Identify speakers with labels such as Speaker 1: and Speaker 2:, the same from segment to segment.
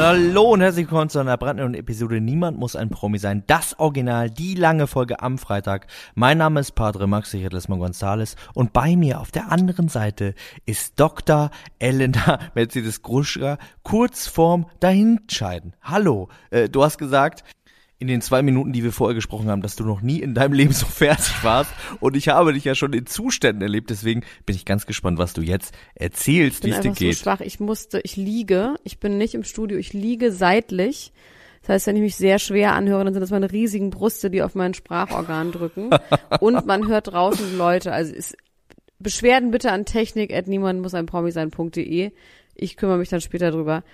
Speaker 1: Hallo und herzlich willkommen zu einer brandneuen Episode Niemand muss ein Promi sein. Das Original, die lange Folge am Freitag. Mein Name ist Padre Max Richard Lesmann Gonzales und bei mir auf der anderen Seite ist Dr. Elena Mercedes Gruschka kurz vorm Dahinscheiden. Hallo, äh, du hast gesagt, in den zwei Minuten, die wir vorher gesprochen haben, dass du noch nie in deinem Leben so fertig warst. Und ich habe dich ja schon in Zuständen erlebt. Deswegen bin ich ganz gespannt, was du jetzt erzählst, wie es dir geht.
Speaker 2: So schwach. Ich musste, ich liege. Ich bin nicht im Studio. Ich liege seitlich. Das heißt, wenn ich mich sehr schwer anhöre, dann sind das meine riesigen Brüste, die auf meinen Sprachorgan drücken. Und man hört draußen Leute. Also ist, Beschwerden bitte an technik at niemand muss ein Promi sein.de. Ich kümmere mich dann später drüber.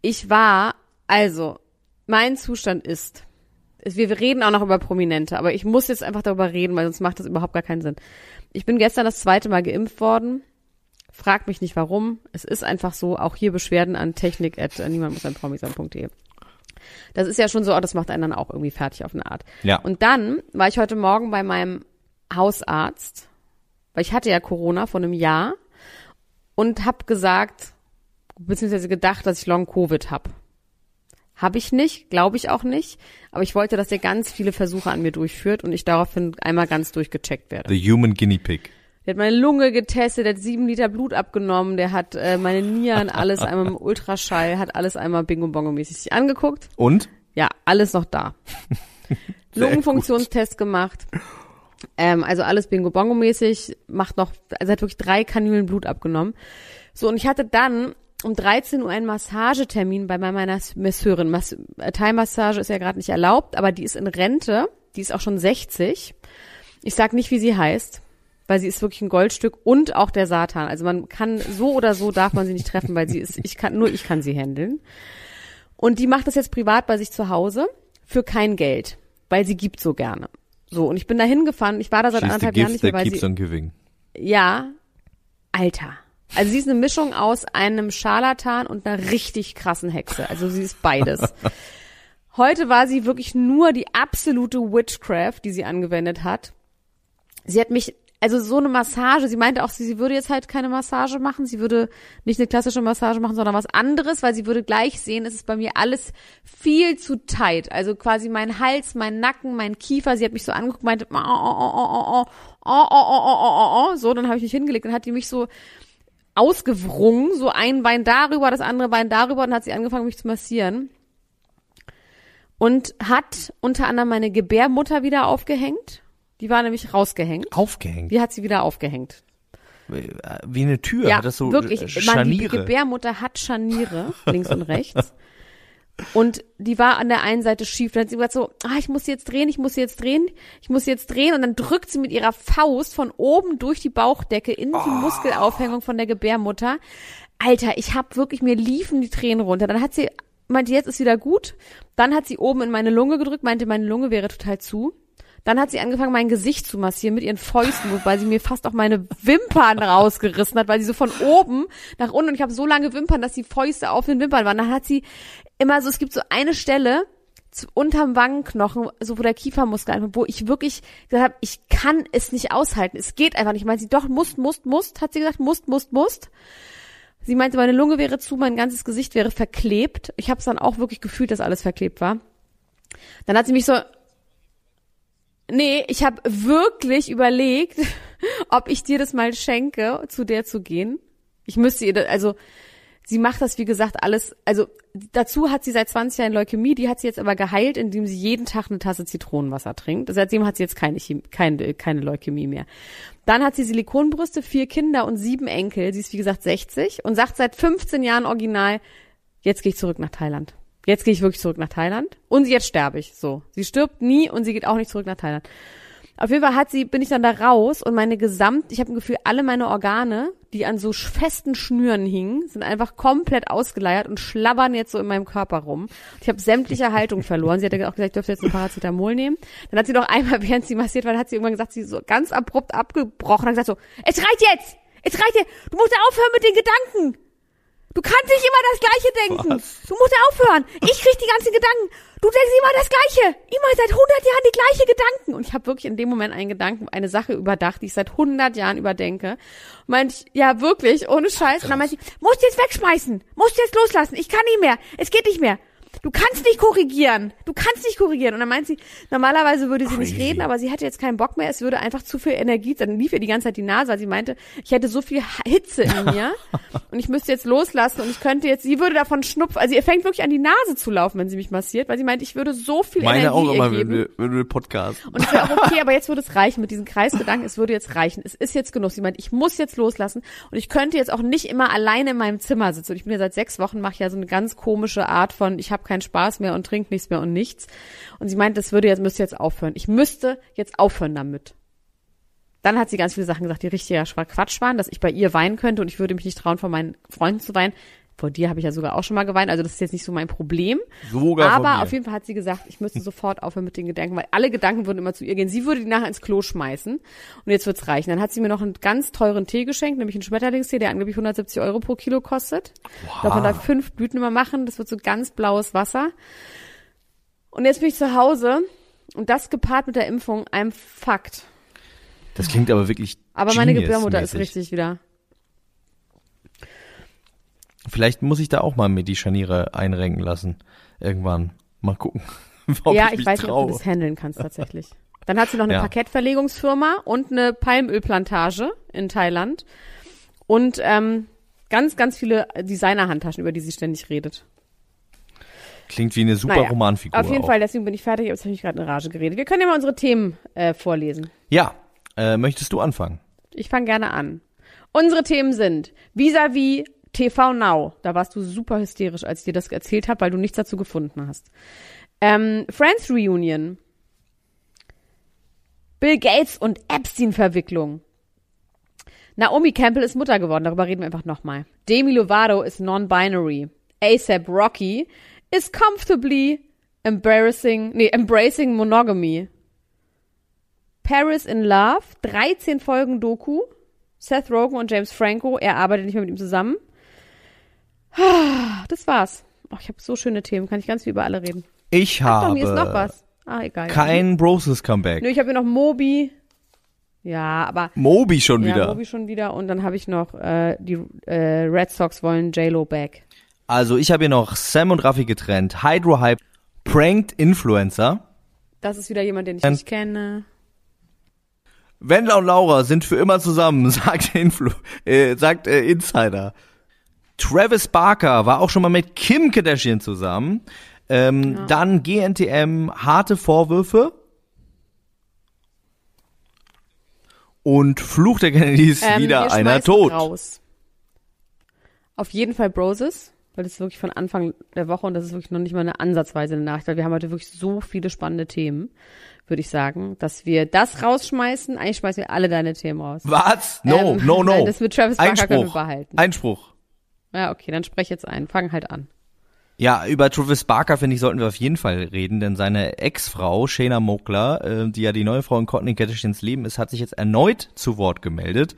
Speaker 2: Ich war, also, mein Zustand ist, wir reden auch noch über Prominente, aber ich muss jetzt einfach darüber reden, weil sonst macht das überhaupt gar keinen Sinn. Ich bin gestern das zweite Mal geimpft worden. Frag mich nicht warum. Es ist einfach so. Auch hier Beschwerden an technik at niemand muss ein Promi sein.de. Das ist ja schon so, das macht einen dann auch irgendwie fertig auf eine Art.
Speaker 1: Ja.
Speaker 2: Und dann war ich heute Morgen bei meinem Hausarzt, weil ich hatte ja Corona vor einem Jahr und habe gesagt, beziehungsweise gedacht, dass ich Long Covid habe. Habe ich nicht, glaube ich auch nicht. Aber ich wollte, dass er ganz viele Versuche an mir durchführt und ich daraufhin einmal ganz durchgecheckt werde.
Speaker 1: The Human Guinea Pig.
Speaker 2: Der hat meine Lunge getestet, der hat sieben Liter Blut abgenommen, der hat äh, meine Nieren, alles einmal im Ultraschall, hat alles einmal Bingo-Bongo-mäßig sich angeguckt.
Speaker 1: Und?
Speaker 2: Ja, alles noch da. Lungenfunktionstest gemacht. Ähm, also alles Bingo-Bongo-mäßig, macht noch, also hat wirklich drei Kanülen Blut abgenommen. So, und ich hatte dann um 13 Uhr einen Massagetermin bei meiner Masseurin. Mas Thai-Massage ist ja gerade nicht erlaubt, aber die ist in Rente. Die ist auch schon 60. Ich sag nicht, wie sie heißt, weil sie ist wirklich ein Goldstück und auch der Satan. Also man kann so oder so darf man sie nicht treffen, weil sie ist, ich kann, nur ich kann sie handeln. Und die macht das jetzt privat bei sich zu Hause für kein Geld, weil sie gibt so gerne. So, und ich bin da hingefahren, ich war da seit
Speaker 1: She's
Speaker 2: anderthalb Jahren nicht mehr, weil sie, ja, Alter. Also sie ist eine Mischung aus einem Scharlatan und einer richtig krassen Hexe. Also sie ist beides. Heute war sie wirklich nur die absolute Witchcraft, die sie angewendet hat. Sie hat mich, also so eine Massage, sie meinte auch, sie, sie würde jetzt halt keine Massage machen, sie würde nicht eine klassische Massage machen, sondern was anderes, weil sie würde gleich sehen, es ist bei mir alles viel zu tight. Also quasi mein Hals, mein Nacken, mein Kiefer, sie hat mich so angeguckt, meinte, oh, oh, oh, oh, oh, oh, oh, oh, oh, oh, oh, so, dann habe ich mich hingelegt und hat die mich so ausgewrungen, so ein Bein darüber, das andere Bein darüber, und hat sie angefangen, mich zu massieren. Und hat unter anderem meine Gebärmutter wieder aufgehängt. Die war nämlich rausgehängt.
Speaker 1: Aufgehängt.
Speaker 2: Die hat sie wieder aufgehängt.
Speaker 1: Wie eine Tür.
Speaker 2: Ja,
Speaker 1: hat das so
Speaker 2: wirklich.
Speaker 1: äh,
Speaker 2: Man, die
Speaker 1: Scharniere.
Speaker 2: Gebärmutter hat Scharniere, links und rechts. Und die war an der einen Seite schief. Dann hat sie gesagt so, ah, ich muss sie jetzt drehen, ich muss sie jetzt drehen, ich muss sie jetzt drehen. Und dann drückt sie mit ihrer Faust von oben durch die Bauchdecke in die Muskelaufhängung von der Gebärmutter. Alter, ich hab wirklich, mir liefen die Tränen runter. Dann hat sie, meinte, jetzt ist wieder gut. Dann hat sie oben in meine Lunge gedrückt, meinte, meine Lunge wäre total zu. Dann hat sie angefangen, mein Gesicht zu massieren mit ihren Fäusten, wobei sie mir fast auch meine Wimpern rausgerissen hat, weil sie so von oben nach unten und ich habe so lange Wimpern, dass die Fäuste auf den Wimpern waren. Dann hat sie immer so, es gibt so eine Stelle zu, unterm Wangenknochen, so wo der Kiefermuskel einfach, wo ich wirklich gesagt habe, ich kann es nicht aushalten. Es geht einfach nicht. Meint sie, doch, musst, musst, musst, hat sie gesagt, musst, musst, musst. Sie meinte, meine Lunge wäre zu, mein ganzes Gesicht wäre verklebt. Ich habe es dann auch wirklich gefühlt, dass alles verklebt war. Dann hat sie mich so Nee, ich habe wirklich überlegt, ob ich dir das mal schenke, zu der zu gehen. Ich müsste ihr, also sie macht das, wie gesagt, alles, also dazu hat sie seit 20 Jahren Leukämie, die hat sie jetzt aber geheilt, indem sie jeden Tag eine Tasse Zitronenwasser trinkt. Seitdem hat sie jetzt keine, keine, keine Leukämie mehr. Dann hat sie Silikonbrüste, vier Kinder und sieben Enkel. Sie ist, wie gesagt, 60 und sagt seit 15 Jahren original, jetzt gehe ich zurück nach Thailand. Jetzt gehe ich wirklich zurück nach Thailand. Und jetzt sterbe ich. So. Sie stirbt nie und sie geht auch nicht zurück nach Thailand. Auf jeden Fall hat sie, bin ich dann da raus und meine gesamt, ich habe ein Gefühl, alle meine Organe, die an so festen Schnüren hingen, sind einfach komplett ausgeleiert und schlabbern jetzt so in meinem Körper rum. Ich habe sämtliche Haltung verloren. Sie hat ja auch gesagt, ich dürfte jetzt ein Paracetamol nehmen. Dann hat sie noch einmal, während sie massiert war, hat sie irgendwann gesagt, sie so ganz abrupt abgebrochen und gesagt so, es reicht jetzt! Es reicht jetzt! Du musst aufhören mit den Gedanken! Du kannst nicht immer das Gleiche denken.
Speaker 1: Was?
Speaker 2: Du musst aufhören. Ich krieg die ganzen Gedanken. Du denkst immer das Gleiche. Immer seit 100 Jahren die gleiche Gedanken. Und ich habe wirklich in dem Moment einen Gedanken, eine Sache überdacht, die ich seit 100 Jahren überdenke. Meinte ich, ja wirklich, ohne Scheiß. Und dann meinte ich, musst jetzt wegschmeißen. Musst jetzt loslassen. Ich kann nicht mehr. Es geht nicht mehr. Du kannst nicht korrigieren. Du kannst nicht korrigieren. Und dann meint sie, normalerweise würde sie nicht
Speaker 1: Crazy.
Speaker 2: reden, aber sie hätte jetzt keinen Bock mehr. Es würde einfach zu viel Energie. Dann lief ihr die ganze Zeit die Nase, weil sie meinte, ich hätte so viel Hitze in mir und ich müsste jetzt loslassen und ich könnte jetzt, sie würde davon schnupfen. Also ihr fängt wirklich an die Nase zu laufen, wenn sie mich massiert, weil sie meinte, ich würde so viel
Speaker 1: Meine
Speaker 2: Energie
Speaker 1: auch immer, wenn wir, wenn wir Podcast.
Speaker 2: Und es wäre auch okay, aber jetzt würde es reichen mit diesen Kreisgedanken. Es würde jetzt reichen. Es ist jetzt genug. Sie meint, ich muss jetzt loslassen und ich könnte jetzt auch nicht immer alleine in meinem Zimmer sitzen. Und ich bin ja seit sechs Wochen mache ja so eine ganz komische Art von, ich habe keinen Spaß mehr und trinke nichts mehr und nichts. Und sie meint, das würde jetzt müsste jetzt aufhören. Ich müsste jetzt aufhören damit. Dann hat sie ganz viele Sachen gesagt, die richtiger Quatsch waren, dass ich bei ihr weinen könnte und ich würde mich nicht trauen, vor meinen Freunden zu weinen. Vor dir habe ich ja sogar auch schon mal geweint, also das ist jetzt nicht so mein Problem.
Speaker 1: Sogar
Speaker 2: Aber auf jeden Fall hat sie gesagt, ich müsste sofort aufhören mit den Gedanken, weil alle Gedanken würden immer zu ihr gehen. Sie würde die nachher ins Klo schmeißen und jetzt wird's reichen. Dann hat sie mir noch einen ganz teuren Tee geschenkt, nämlich einen Schmetterlingstee, der angeblich 170 Euro pro Kilo kostet. Darf man da fünf Blüten immer machen, das wird so ganz blaues Wasser. Und jetzt bin ich zu Hause und das gepaart mit der Impfung, einem Fakt.
Speaker 1: Das klingt aber wirklich
Speaker 2: Aber meine. Gebärmutter ist richtig wieder.
Speaker 1: Vielleicht muss ich da auch mal mir die Scharniere einrenken lassen. Irgendwann. Mal gucken. ob
Speaker 2: ja,
Speaker 1: ich,
Speaker 2: ich, weiß nicht, ob
Speaker 1: traue.
Speaker 2: du das handeln kannst tatsächlich. Dann hat sie noch eine
Speaker 1: Ja.
Speaker 2: Parkettverlegungsfirma und eine Palmölplantage in Thailand und ähm, ganz, ganz viele Designerhandtaschen, über die sie ständig redet.
Speaker 1: Klingt wie eine super
Speaker 2: Naja,
Speaker 1: Romanfigur.
Speaker 2: Auf jeden
Speaker 1: auch.
Speaker 2: Fall, deswegen bin ich fertig, aber jetzt habe ich gerade eine Rage geredet. Wir können ja mal unsere Themen äh, vorlesen.
Speaker 1: Ja. Äh, möchtest du anfangen?
Speaker 2: Ich fange gerne an. Unsere Themen sind vis-à-vis TV Now. Da warst du super hysterisch, als ich dir das erzählt habe, weil du nichts dazu gefunden hast. Ähm, Friends Reunion. Bill Gates und Epstein-Verwicklung. Naomi Campbell ist Mutter geworden, darüber reden wir einfach nochmal. Demi Lovato ist non-binary. ASAP Rocky is comfortably embarrassing, nee, embracing monogamy. Paris in Love, 13 Folgen Doku. Seth Rogen und James Franco, er arbeitet nicht mehr mit ihm zusammen. Das war's. Oh, ich habe so schöne Themen, kann ich ganz viel über alle reden.
Speaker 1: Ich habe
Speaker 2: doch, mir ist noch was. Ah, egal.
Speaker 1: kein Broses Comeback.
Speaker 2: Nö, ich habe hier noch Moby. Ja, aber
Speaker 1: Moby schon
Speaker 2: ja,
Speaker 1: wieder.
Speaker 2: Moby schon wieder. Und dann habe ich noch äh, die äh, Red Sox wollen J-Lo back.
Speaker 1: Also ich habe hier noch Sam und Raffi getrennt. Hydro Hype pranked Influencer.
Speaker 2: Das ist wieder jemand, den ich nicht kenne.
Speaker 1: Wendler und Laura sind für immer zusammen, sagt Influ äh, sagt äh, Insider. Travis Barker war auch schon mal mit Kim Kardashian zusammen. Ähm, Dann GNTM harte Vorwürfe. Und Fluch der Kennedys
Speaker 2: Ähm,
Speaker 1: wieder einer tot.
Speaker 2: Raus. Auf jeden Fall Broses, weil das ist wirklich von Anfang der Woche und das ist wirklich noch nicht mal eine ansatzweise eine Nachricht, weil wir haben heute wirklich so viele spannende Themen, würde ich sagen, dass wir das rausschmeißen. Eigentlich schmeißen wir alle deine Themen raus.
Speaker 1: Was? No,
Speaker 2: Ähm,
Speaker 1: no, no.
Speaker 2: nein, das mit Travis Barker
Speaker 1: Einspruch.
Speaker 2: können wir behalten.
Speaker 1: Einspruch.
Speaker 2: Ja, okay, dann sprech jetzt ein. Fang halt an.
Speaker 1: Ja, über Travis Barker, finde ich, sollten wir auf jeden Fall reden, denn seine Ex-Frau, Shayna Mokler, äh, die ja die neue Frau in Courtney Kardashians Leben ist, hat sich jetzt erneut zu Wort gemeldet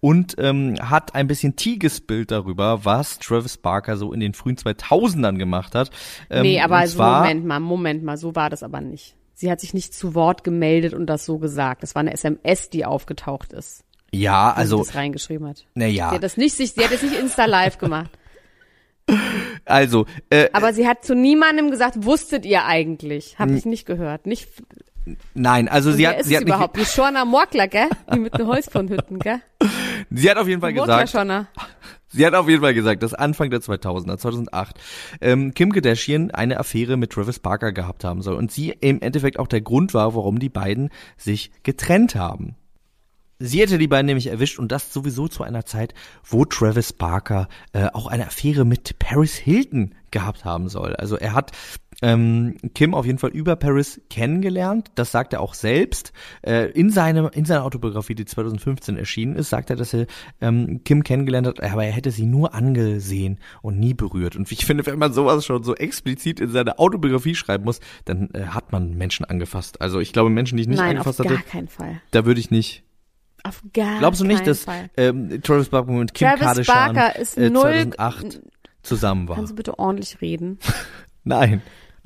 Speaker 1: und ähm, hat ein bisschen Tee gespillt darüber, was Travis Barker so in den frühen 2000ern gemacht hat. Ähm,
Speaker 2: nee, aber also
Speaker 1: zwar,
Speaker 2: Moment mal, Moment mal, so war das aber nicht. Sie hat sich nicht zu Wort gemeldet und das so gesagt. Das war eine SMS, die aufgetaucht ist,
Speaker 1: Ja, also,
Speaker 2: das reingeschrieben hat.
Speaker 1: na
Speaker 2: Sie hat das nicht, sich, sie hat das nicht Insta Live gemacht.
Speaker 1: also, äh,
Speaker 2: Aber sie hat zu niemandem gesagt, wusstet ihr eigentlich? Hab ich nicht gehört. Nicht,
Speaker 1: nein, also sie hat,
Speaker 2: ist
Speaker 1: sie
Speaker 2: es
Speaker 1: hat,
Speaker 2: überhaupt?
Speaker 1: nicht,
Speaker 2: Die Schorner Morkler, gell? Die mit den Holzkornhütten, gell?
Speaker 1: sie hat auf jeden Fall
Speaker 2: Morkler
Speaker 1: gesagt. Sie hat auf jeden Fall gesagt, dass Anfang der 2000er, 2008, ähm, Kim Kardashian eine Affäre mit Travis Barker gehabt haben soll und sie im Endeffekt auch der Grund war, warum die beiden sich getrennt haben. Sie hätte die beiden nämlich erwischt und das sowieso zu einer Zeit, wo Travis Barker äh, auch eine Affäre mit Paris Hilton gehabt haben soll. Also er hat ähm, Kim auf jeden Fall über Paris kennengelernt. Das sagt er auch selbst. Äh, in, seinem, in seiner Autobiografie, die 2015 erschienen ist, sagt er, dass er ähm, Kim kennengelernt hat, aber er hätte sie nur angesehen und nie berührt. Und ich finde, wenn man sowas schon so explizit in seiner Autobiografie schreiben muss, dann äh, hat man Menschen angefasst. Also ich glaube, Menschen, die ich nicht
Speaker 2: Nein,
Speaker 1: angefasst
Speaker 2: auf
Speaker 1: hatte,
Speaker 2: gar keinen Fall.
Speaker 1: da würde ich nicht
Speaker 2: Auf gar
Speaker 1: Glaubst du nicht, dass
Speaker 2: Fall.
Speaker 1: ähm, Travis Barker mit Kim
Speaker 2: Travis
Speaker 1: Kardashian
Speaker 2: Barker ist
Speaker 1: äh,
Speaker 2: null-
Speaker 1: 2008 zusammen war?
Speaker 2: Kannst du bitte ordentlich reden?
Speaker 1: Nein,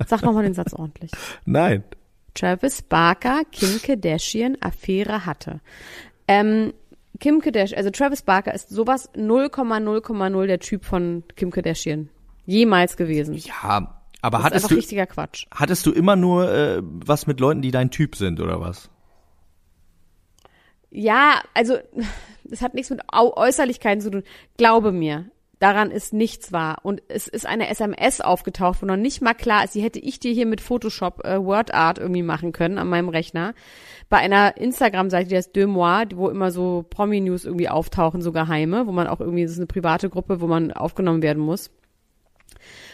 Speaker 2: Sag nochmal den Satz ordentlich.
Speaker 1: nein.
Speaker 2: Travis Barker Kim Kardashian Affäre hatte. Ähm, Kim Kardashian, also Travis Barker ist sowas 0,0,0 der Typ von Kim Kardashian. Jemals gewesen.
Speaker 1: Ja, aber
Speaker 2: das ist
Speaker 1: hattest
Speaker 2: einfach
Speaker 1: du
Speaker 2: richtiger Quatsch.
Speaker 1: hattest du immer nur äh, was mit Leuten, die dein Typ sind oder was?
Speaker 2: Ja, also das hat nichts mit Au Äußerlichkeiten zu tun. Glaube mir, daran ist nichts wahr. Und es ist eine SMS aufgetaucht, wo noch nicht mal klar ist, die hätte ich dir hier mit Photoshop äh, WordArt irgendwie machen können an meinem Rechner. Bei einer Instagram-Seite, die heißt Deux Mois, wo immer so Promi-News irgendwie auftauchen, so geheime, wo man auch irgendwie, das ist eine private Gruppe, wo man aufgenommen werden muss.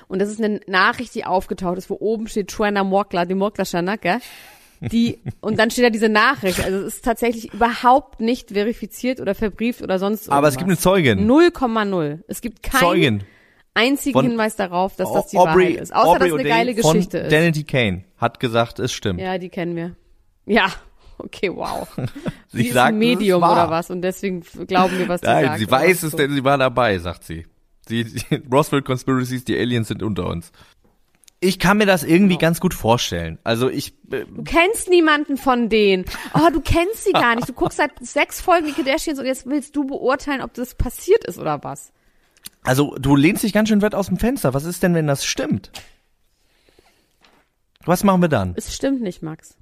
Speaker 2: Und das ist eine Nachricht, die aufgetaucht ist, wo oben steht Joanna Morkla, die Morkla gell? Die, und dann steht da diese Nachricht. Also es ist tatsächlich überhaupt nicht verifiziert oder verbrieft oder sonst irgendwas.
Speaker 1: Aber es gibt eine Zeugin.
Speaker 2: 0,0. Es gibt keinen
Speaker 1: Zeugin.
Speaker 2: einzigen
Speaker 1: Von
Speaker 2: Hinweis darauf, dass das die
Speaker 1: Aubrey,
Speaker 2: Wahrheit ist. Außer,
Speaker 1: Aubrey
Speaker 2: dass es eine
Speaker 1: O'Day
Speaker 2: geile
Speaker 1: von
Speaker 2: Geschichte ist.
Speaker 1: Danity Kane hat gesagt, es stimmt.
Speaker 2: Ja, die kennen wir. Ja, okay, wow.
Speaker 1: Sie
Speaker 2: Sie ist
Speaker 1: sagt,
Speaker 2: ein Medium
Speaker 1: ist
Speaker 2: oder was und deswegen glauben wir, was sie
Speaker 1: Nein,
Speaker 2: sagt.
Speaker 1: sie weiß
Speaker 2: so.
Speaker 1: es, denn sie war dabei, sagt sie. Sie, sie Roswell Conspiracies, die Aliens sind unter uns. Ich kann mir das irgendwie ganz gut vorstellen. Also ich, äh,
Speaker 2: Du kennst niemanden von denen. Oh, du kennst sie gar nicht. Du guckst seit sechs Folgen die Kardashians und jetzt willst du beurteilen, ob das passiert ist oder was.
Speaker 1: also du lehnst dich ganz schön weit aus dem Fenster. Was ist denn, wenn das stimmt? Was machen wir dann?
Speaker 2: Es stimmt nicht, Max.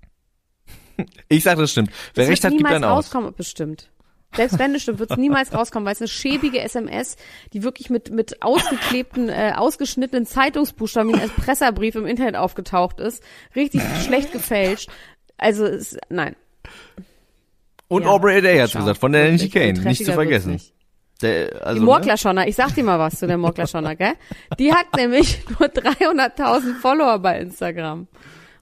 Speaker 1: Ich sage, das stimmt. Wer
Speaker 2: Es
Speaker 1: recht hat, gibt einen aus.
Speaker 2: rauskommen, ob es stimmt. Selbst wenn es stimmt, wird es niemals rauskommen, weil es eine schäbige SMS, die wirklich mit, mit ausgeklebten, äh, ausgeschnittenen Zeitungsbuchstaben wie ein Presserbrief im Internet aufgetaucht ist. Richtig schlecht gefälscht. Also, es, nein.
Speaker 1: Und
Speaker 2: Ja,
Speaker 1: Aubrey O'Day hat
Speaker 2: schau,
Speaker 1: gesagt, von der Nancy Kane, nicht zu vergessen.
Speaker 2: nicht.
Speaker 1: Der, also,
Speaker 2: Die
Speaker 1: ne?
Speaker 2: Morklerschonner, ich sag dir mal was zu der Morklerschonner, gell? Die hat nämlich nur 300.000 Follower bei Instagram.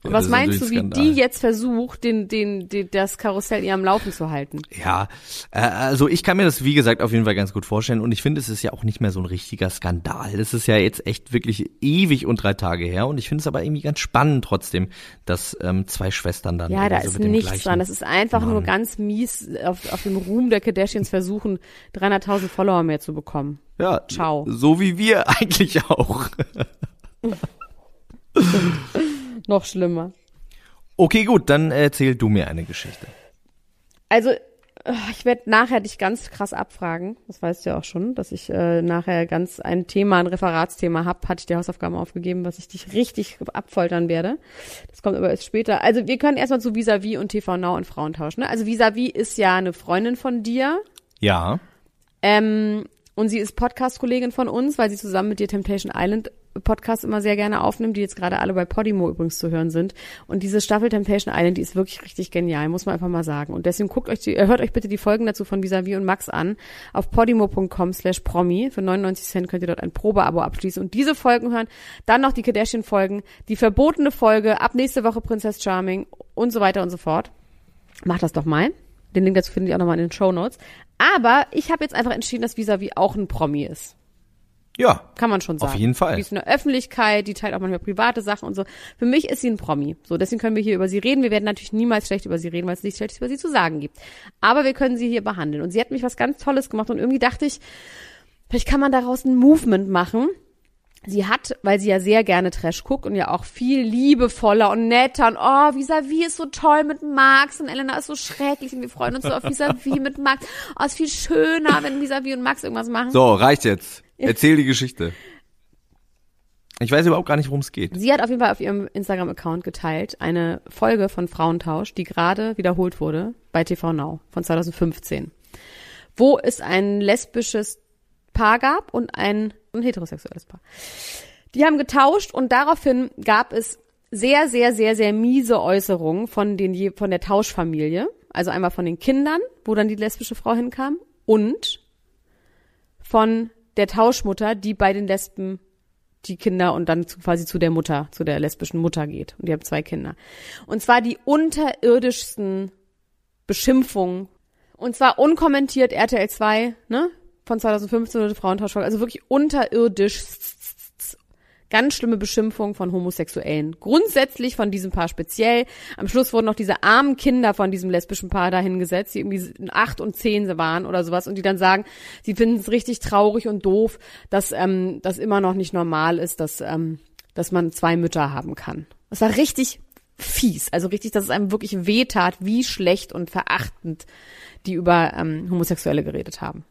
Speaker 2: Und was meinst du, wie
Speaker 1: Skandal.
Speaker 2: die jetzt versucht, den, den, den, das Karussell ihr am Laufen zu halten?
Speaker 1: Ja, äh, also ich kann mir das, wie gesagt, auf jeden Fall ganz gut vorstellen und ich finde, es ist ja auch nicht mehr so ein richtiger Skandal. Das ist ja jetzt echt wirklich ewig und drei Tage her und ich finde es aber irgendwie ganz spannend trotzdem, dass ähm, zwei Schwestern dann
Speaker 2: Ja, da
Speaker 1: so
Speaker 2: ist nichts dran. Das ist einfach nur
Speaker 1: Mann.
Speaker 2: ganz mies auf, auf dem Ruhm der Kardashians versuchen, 300.000 Follower mehr zu bekommen.
Speaker 1: ja,
Speaker 2: Ciao.
Speaker 1: so wie wir eigentlich auch.
Speaker 2: Noch schlimmer.
Speaker 1: Okay, gut, dann erzähl du mir eine Geschichte.
Speaker 2: Also, äh, ich werde nachher dich ganz krass abfragen. Das weißt du ja auch schon, dass ich äh, nachher ganz ein Thema, ein Referatsthema hab. Hatte ich dir Hausaufgaben aufgegeben, was ich dich richtig abfoltern werde. Das kommt aber erst später. Also wir können erstmal zu Visavi und TV Now und Frauentausch. Ne? Also Visavi ist ja eine Freundin von dir.
Speaker 1: Ja,
Speaker 2: Ähm, und sie ist Podcast-Kollegin von uns, weil sie zusammen mit dir Temptation Island Podcast immer sehr gerne aufnimmt, die jetzt gerade alle bei Podimo übrigens zu hören sind. Und diese Staffel Temptation Island, die ist wirklich richtig genial, muss man einfach mal sagen. Und deswegen guckt euch die, äh, hört euch bitte die Folgen dazu von Visavi und Max an auf podimo.com slash promi. Für 99 Cent könnt ihr dort ein Probeabo abschließen und diese Folgen hören. Dann noch die Kardashian-Folgen, die verbotene Folge, ab nächste Woche Princess Charming und so weiter und so fort. Macht das doch mal. Den Link dazu findet ihr auch nochmal in den Show Notes. Aber ich habe jetzt einfach entschieden, dass Visavi auch ein Promi ist.
Speaker 1: ja,
Speaker 2: Kann man schon
Speaker 1: Auf
Speaker 2: sagen.
Speaker 1: jeden Fall.
Speaker 2: Die ist in der Öffentlichkeit, die teilt auch manchmal private Sachen und so. Für mich ist sie ein Promi. So, deswegen können wir hier über sie reden. Wir werden natürlich niemals schlecht über sie reden, weil es nichts Schlechtes über sie zu sagen gibt. Aber wir können sie hier behandeln. Und sie hat mich was ganz Tolles gemacht und irgendwie dachte ich, vielleicht kann man daraus ein Movement machen. Sie hat, weil sie ja sehr gerne Trash guckt und ja auch viel liebevoller und netter und oh, Vis-a-vis ist so toll mit Max und Elena ist so schrecklich und wir freuen uns so auf Vis-a-vis mit Max. Oh, ist viel schöner, wenn Vis-a-vis und Max irgendwas machen.
Speaker 1: so, reicht jetzt. Erzähl die Geschichte. Ich weiß überhaupt gar nicht, worum es geht.
Speaker 2: Sie hat auf jeden Fall auf ihrem Instagram-Account geteilt eine Folge von Frauentausch, die gerade wiederholt wurde bei TV Now von 2015, wo es ein lesbisches Paar gab und ein, ein heterosexuelles Paar. Die haben getauscht und daraufhin gab es sehr, sehr, sehr, sehr miese Äußerungen von den, von der Tauschfamilie. Also einmal von den Kindern, wo dann die lesbische Frau hinkam und von der Tauschmutter, die bei den Lesben die Kinder und dann zu, quasi zu der Mutter, zu der lesbischen Mutter geht. Und die haben zwei Kinder. Und zwar die unterirdischsten Beschimpfungen. Und zwar unkommentiert RTL 2, ne? Von 2015 oder Frauentauschfolge. Also wirklich unterirdisch. Ganz schlimme Beschimpfungen von Homosexuellen. Grundsätzlich von diesem Paar speziell. Am Schluss wurden noch diese armen Kinder von diesem lesbischen Paar dahingesetzt, die irgendwie acht und zehn waren oder sowas und die dann sagen, sie finden es richtig traurig und doof, dass ähm, das immer noch nicht normal ist, dass, ähm, dass man zwei Mütter haben kann. Das war richtig fies. Also richtig, dass es einem wirklich wehtat, wie schlecht und verachtend die über ähm, Homosexuelle geredet haben.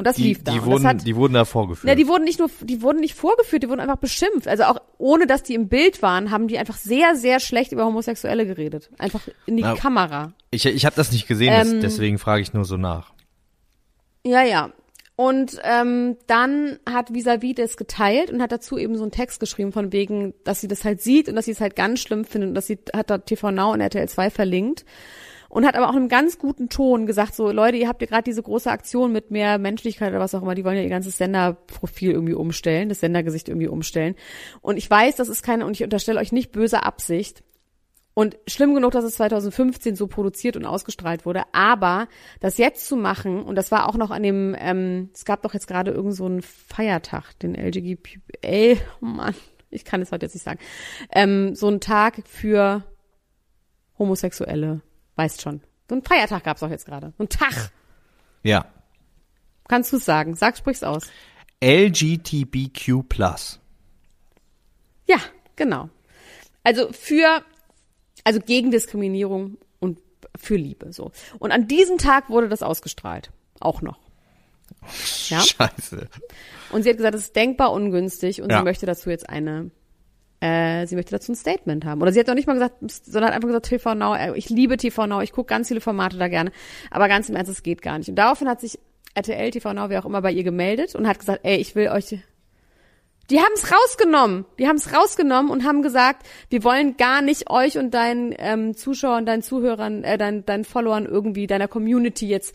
Speaker 2: Und das
Speaker 1: Die,
Speaker 2: lief da.
Speaker 1: die, wurden,
Speaker 2: hat,
Speaker 1: die wurden da vorgeführt.
Speaker 2: na, die wurden nicht nur, die wurden nicht vorgeführt, die wurden einfach beschimpft. Also auch ohne, dass die im Bild waren, haben die einfach sehr, sehr schlecht über Homosexuelle geredet. Einfach in die
Speaker 1: Na,
Speaker 2: Kamera.
Speaker 1: ich ich habe das nicht gesehen,
Speaker 2: Ähm,
Speaker 1: deswegen frage ich nur so nach.
Speaker 2: Ja, ja. Und ähm, dann hat Visavi das geteilt und hat dazu eben so einen Text geschrieben von wegen, dass sie das halt sieht und dass sie es halt ganz schlimm findet und dass sie hat da TV Now und RTL 2 verlinkt und hat aber auch in einem ganz guten Ton gesagt so Leute, ihr habt ja gerade diese große Aktion mit mehr Menschlichkeit oder was auch immer, die wollen ja ihr ganzes Senderprofil irgendwie umstellen, das Sendergesicht irgendwie umstellen. Und ich weiß, das ist keine und ich unterstelle euch nicht böse Absicht, und schlimm genug, dass es 2015 so produziert und ausgestrahlt wurde, aber das jetzt zu machen, und das war auch noch an dem, ähm, es gab doch jetzt gerade irgend so einen Feiertag, den LGBTL, oh Mann, ich kann es heute jetzt nicht sagen, ähm, so einen Tag für Homosexuelle, weißt schon. So einen Feiertag gab es auch jetzt gerade. So einen Tag.
Speaker 1: Ja.
Speaker 2: Kannst du es sagen? Sag, sprich's aus.
Speaker 1: LGTBQ+.
Speaker 2: Ja, genau. Also für, also gegen Diskriminierung und für Liebe, so. Und an diesem Tag wurde das ausgestrahlt. Auch noch. Ja.
Speaker 1: Scheiße.
Speaker 2: Und sie hat gesagt, es ist denkbar ungünstig und
Speaker 1: Ja.
Speaker 2: sie möchte dazu jetzt eine, äh, sie möchte dazu ein Statement haben. Oder sie hat noch nicht mal gesagt, sondern hat einfach gesagt, TV Now, äh, ich liebe TV Now, ich gucke ganz viele Formate da gerne. Aber ganz im Ernst, es geht gar nicht. Und daraufhin hat sich RTL, TV Now, wer auch immer bei ihr gemeldet und hat gesagt, ey, ich will euch, die haben es rausgenommen. Die haben es rausgenommen und haben gesagt, wir wollen gar nicht euch und deinen ähm, Zuschauern, deinen Zuhörern, äh, deinen, deinen Followern irgendwie, deiner Community jetzt,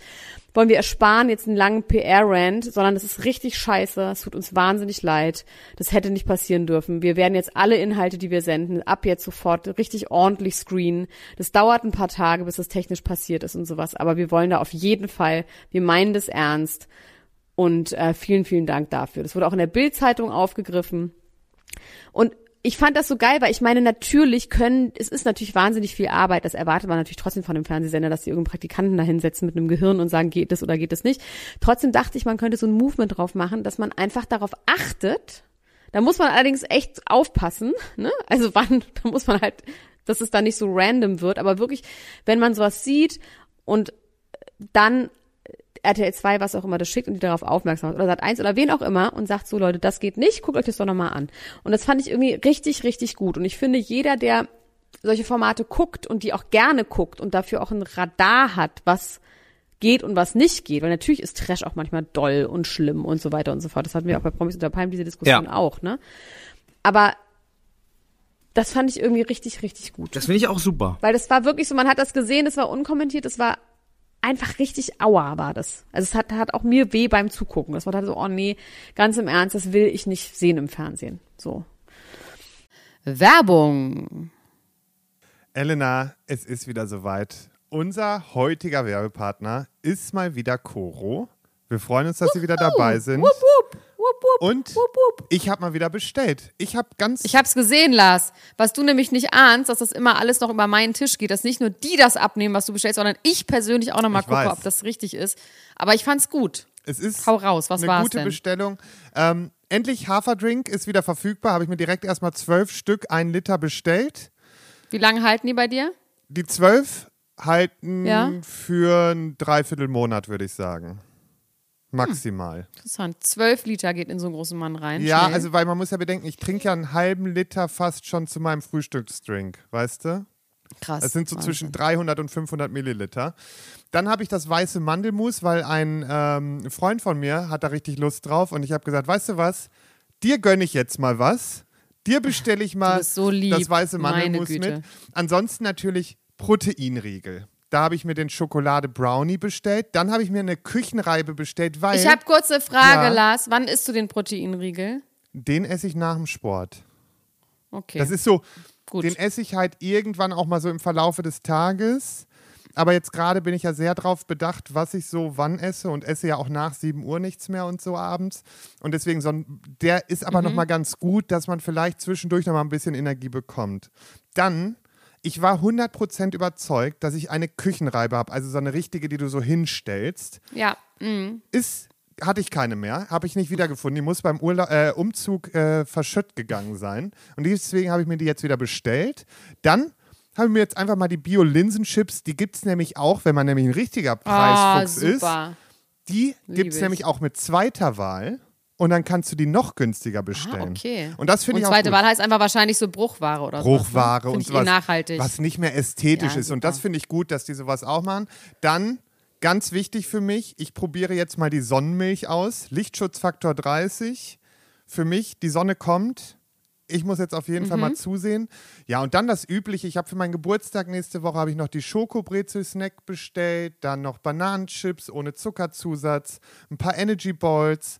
Speaker 2: wollen wir ersparen jetzt einen langen PR-Rant, sondern das ist richtig scheiße. Es tut uns wahnsinnig leid. Das hätte nicht passieren dürfen. Wir werden jetzt alle Inhalte, die wir senden, ab jetzt sofort richtig ordentlich screenen. Das dauert ein paar Tage, bis das technisch passiert ist und sowas. Aber wir wollen da auf jeden Fall, wir meinen das ernst. Und äh, vielen, vielen Dank dafür. Das wurde auch in der Bild-Zeitung aufgegriffen. Und ich fand das so geil, weil ich meine, natürlich können, es ist natürlich wahnsinnig viel Arbeit, das erwartet man natürlich trotzdem von dem Fernsehsender, dass sie irgendeinen Praktikanten da hinsetzen mit einem Gehirn und sagen, geht das oder geht das nicht. Trotzdem dachte ich, man könnte so ein Movement drauf machen, dass man einfach darauf achtet. Da muss man allerdings echt aufpassen, ne? Also wann, da muss man halt, dass es da nicht so random wird, aber wirklich, wenn man sowas sieht und dann RTL 2, was auch immer das schickt und die darauf aufmerksam macht oder Sat 1 oder wen auch immer und sagt so Leute, das geht nicht, guckt euch das doch nochmal an. Und das fand ich irgendwie richtig, richtig gut. Und ich finde, jeder, der solche Formate guckt und die auch gerne guckt und dafür auch ein Radar hat, was geht und was nicht geht, weil natürlich ist Trash auch manchmal doll und schlimm und so weiter und so fort. Das hatten wir auch bei Promis unter Palm, diese Diskussion
Speaker 1: Ja.
Speaker 2: auch, ne? Aber das fand ich irgendwie richtig, richtig gut.
Speaker 1: Das finde ich auch super.
Speaker 2: Weil das war wirklich so, man hat das gesehen, das war unkommentiert, das war einfach richtig aua war das. Also es hat, hat auch mir weh beim Zugucken. Das war halt so, oh nee, ganz im Ernst, das will ich nicht sehen im Fernsehen. So. Werbung.
Speaker 3: Elena, es ist wieder soweit. Unser heutiger Werbepartner ist mal wieder Coro. Wir freuen uns, dass Sie wieder dabei sind.
Speaker 2: Wupp, wupp, wupp, wupp,
Speaker 3: Und
Speaker 2: wupp,
Speaker 3: ich habe mal wieder bestellt. Ich habe ganz
Speaker 2: Ich hab's gesehen, Lars. Was du nämlich nicht ahnst, dass das immer alles noch über meinen Tisch geht, dass nicht nur die das abnehmen, was du bestellst, sondern ich persönlich auch nochmal
Speaker 3: Ich
Speaker 2: gucke,
Speaker 3: weiß.
Speaker 2: ob das richtig ist. Aber ich fand's gut.
Speaker 3: Es ist
Speaker 2: Hau raus, was
Speaker 3: eine
Speaker 2: war's
Speaker 3: gute
Speaker 2: denn?
Speaker 3: Bestellung. Ähm, endlich Haferdrink ist wieder verfügbar. Habe ich mir direkt erstmal zwölf Stück, ein Liter bestellt.
Speaker 2: Wie lange halten die bei dir?
Speaker 3: Die zwölf halten
Speaker 2: Ja.
Speaker 3: für ein Dreiviertelmonat, würde ich sagen. Maximal.
Speaker 2: Interessant. Zwölf Liter geht in so einen großen Mann rein.
Speaker 3: Ja,
Speaker 2: Schnell.
Speaker 3: also weil man muss ja bedenken, ich trinke ja einen halben Liter fast schon zu meinem Frühstücksdrink, weißt du?
Speaker 2: Krass.
Speaker 3: Das sind so
Speaker 2: Wahnsinn.
Speaker 3: zwischen 300 und 500 Milliliter. Dann habe ich das weiße Mandelmus, weil ein ähm, Freund von mir hat da richtig Lust drauf und ich habe gesagt, weißt du was, dir gönne ich jetzt mal was. Dir bestelle ich mal
Speaker 2: so
Speaker 3: das weiße Mandelmus mit. Ansonsten natürlich Proteinriegel. Da habe ich mir den Schokolade Brownie bestellt. Dann habe ich mir eine Küchenreibe bestellt, weil
Speaker 2: Ich habe kurz eine Frage,
Speaker 3: Ja.
Speaker 2: Lars. Wann isst du den Proteinriegel?
Speaker 3: den esse ich nach dem Sport.
Speaker 2: Okay.
Speaker 3: Das ist so,
Speaker 2: Gut.
Speaker 3: den esse ich halt irgendwann auch mal so im Verlaufe des Tages. Aber jetzt gerade bin ich ja sehr drauf bedacht, was ich so wann esse und esse ja auch nach 7 Uhr nichts mehr und so abends. Und deswegen, so ein, der ist aber noch mal ganz gut, dass man vielleicht zwischendurch noch mal ein bisschen Energie bekommt. Dann, ich war 100% überzeugt, dass ich eine Küchenreibe habe, also so eine richtige, die du so hinstellst.
Speaker 2: ja. mm.
Speaker 3: Ist, hatte ich keine mehr, habe ich nicht wiedergefunden. Die muss beim Urla äh, Umzug äh, verschütt gegangen sein. Und deswegen habe ich mir die jetzt wieder bestellt. Dann habe ich mir jetzt einfach mal die Bio-Linsenchips, die gibt es nämlich auch, wenn man nämlich ein richtiger
Speaker 2: Ah,
Speaker 3: Preisfuchs ist.
Speaker 2: super.
Speaker 3: Die gibt es
Speaker 2: ich.
Speaker 3: nämlich auch mit zweiter Wahl. Und dann kannst du die noch günstiger bestellen.
Speaker 2: Ah, okay.
Speaker 3: Und das finde
Speaker 2: Und
Speaker 3: ich auch
Speaker 2: zweite
Speaker 3: gut.
Speaker 2: Wahl heißt einfach wahrscheinlich so Bruchware oder so.
Speaker 3: Bruchware und sowas,
Speaker 2: nachhaltig.
Speaker 3: was nicht mehr ästhetisch
Speaker 2: Ja,
Speaker 3: ist. Und
Speaker 2: super.
Speaker 3: das finde ich gut, dass die sowas auch machen. Dann, ganz wichtig für mich, ich probiere jetzt mal die Sonnenmilch aus. Lichtschutzfaktor 30. Für mich, die Sonne kommt. Ich muss jetzt auf jeden Fall
Speaker 2: Mhm.
Speaker 3: mal zusehen. Ja, und dann das Übliche. Ich habe für meinen Geburtstag nächste Woche habe ich noch die Schokobrezel-Snack bestellt, dann noch Bananenchips ohne Zuckerzusatz, ein paar Energy Balls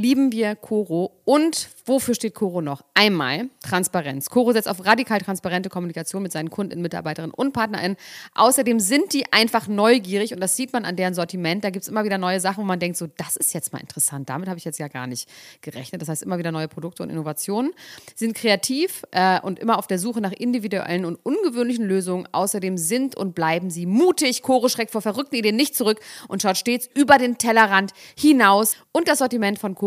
Speaker 2: lieben wir Coro. Und wofür steht Coro noch? Einmal Transparenz. Coro setzt auf radikal transparente Kommunikation mit seinen Kunden, Mitarbeiterinnen und PartnerInnen. Außerdem sind die einfach neugierig und das sieht man an deren Sortiment. Da gibt es immer wieder neue Sachen, wo man denkt, so, das ist jetzt mal interessant. Damit habe ich jetzt ja gar nicht gerechnet. Das heißt, immer wieder neue Produkte und Innovationen. Sie sind kreativ äh, und immer auf der Suche nach individuellen und ungewöhnlichen Lösungen. Außerdem sind und bleiben sie mutig. Coro schreckt vor verrückten Ideen nicht zurück und schaut stets über den Tellerrand hinaus. Und das Sortiment von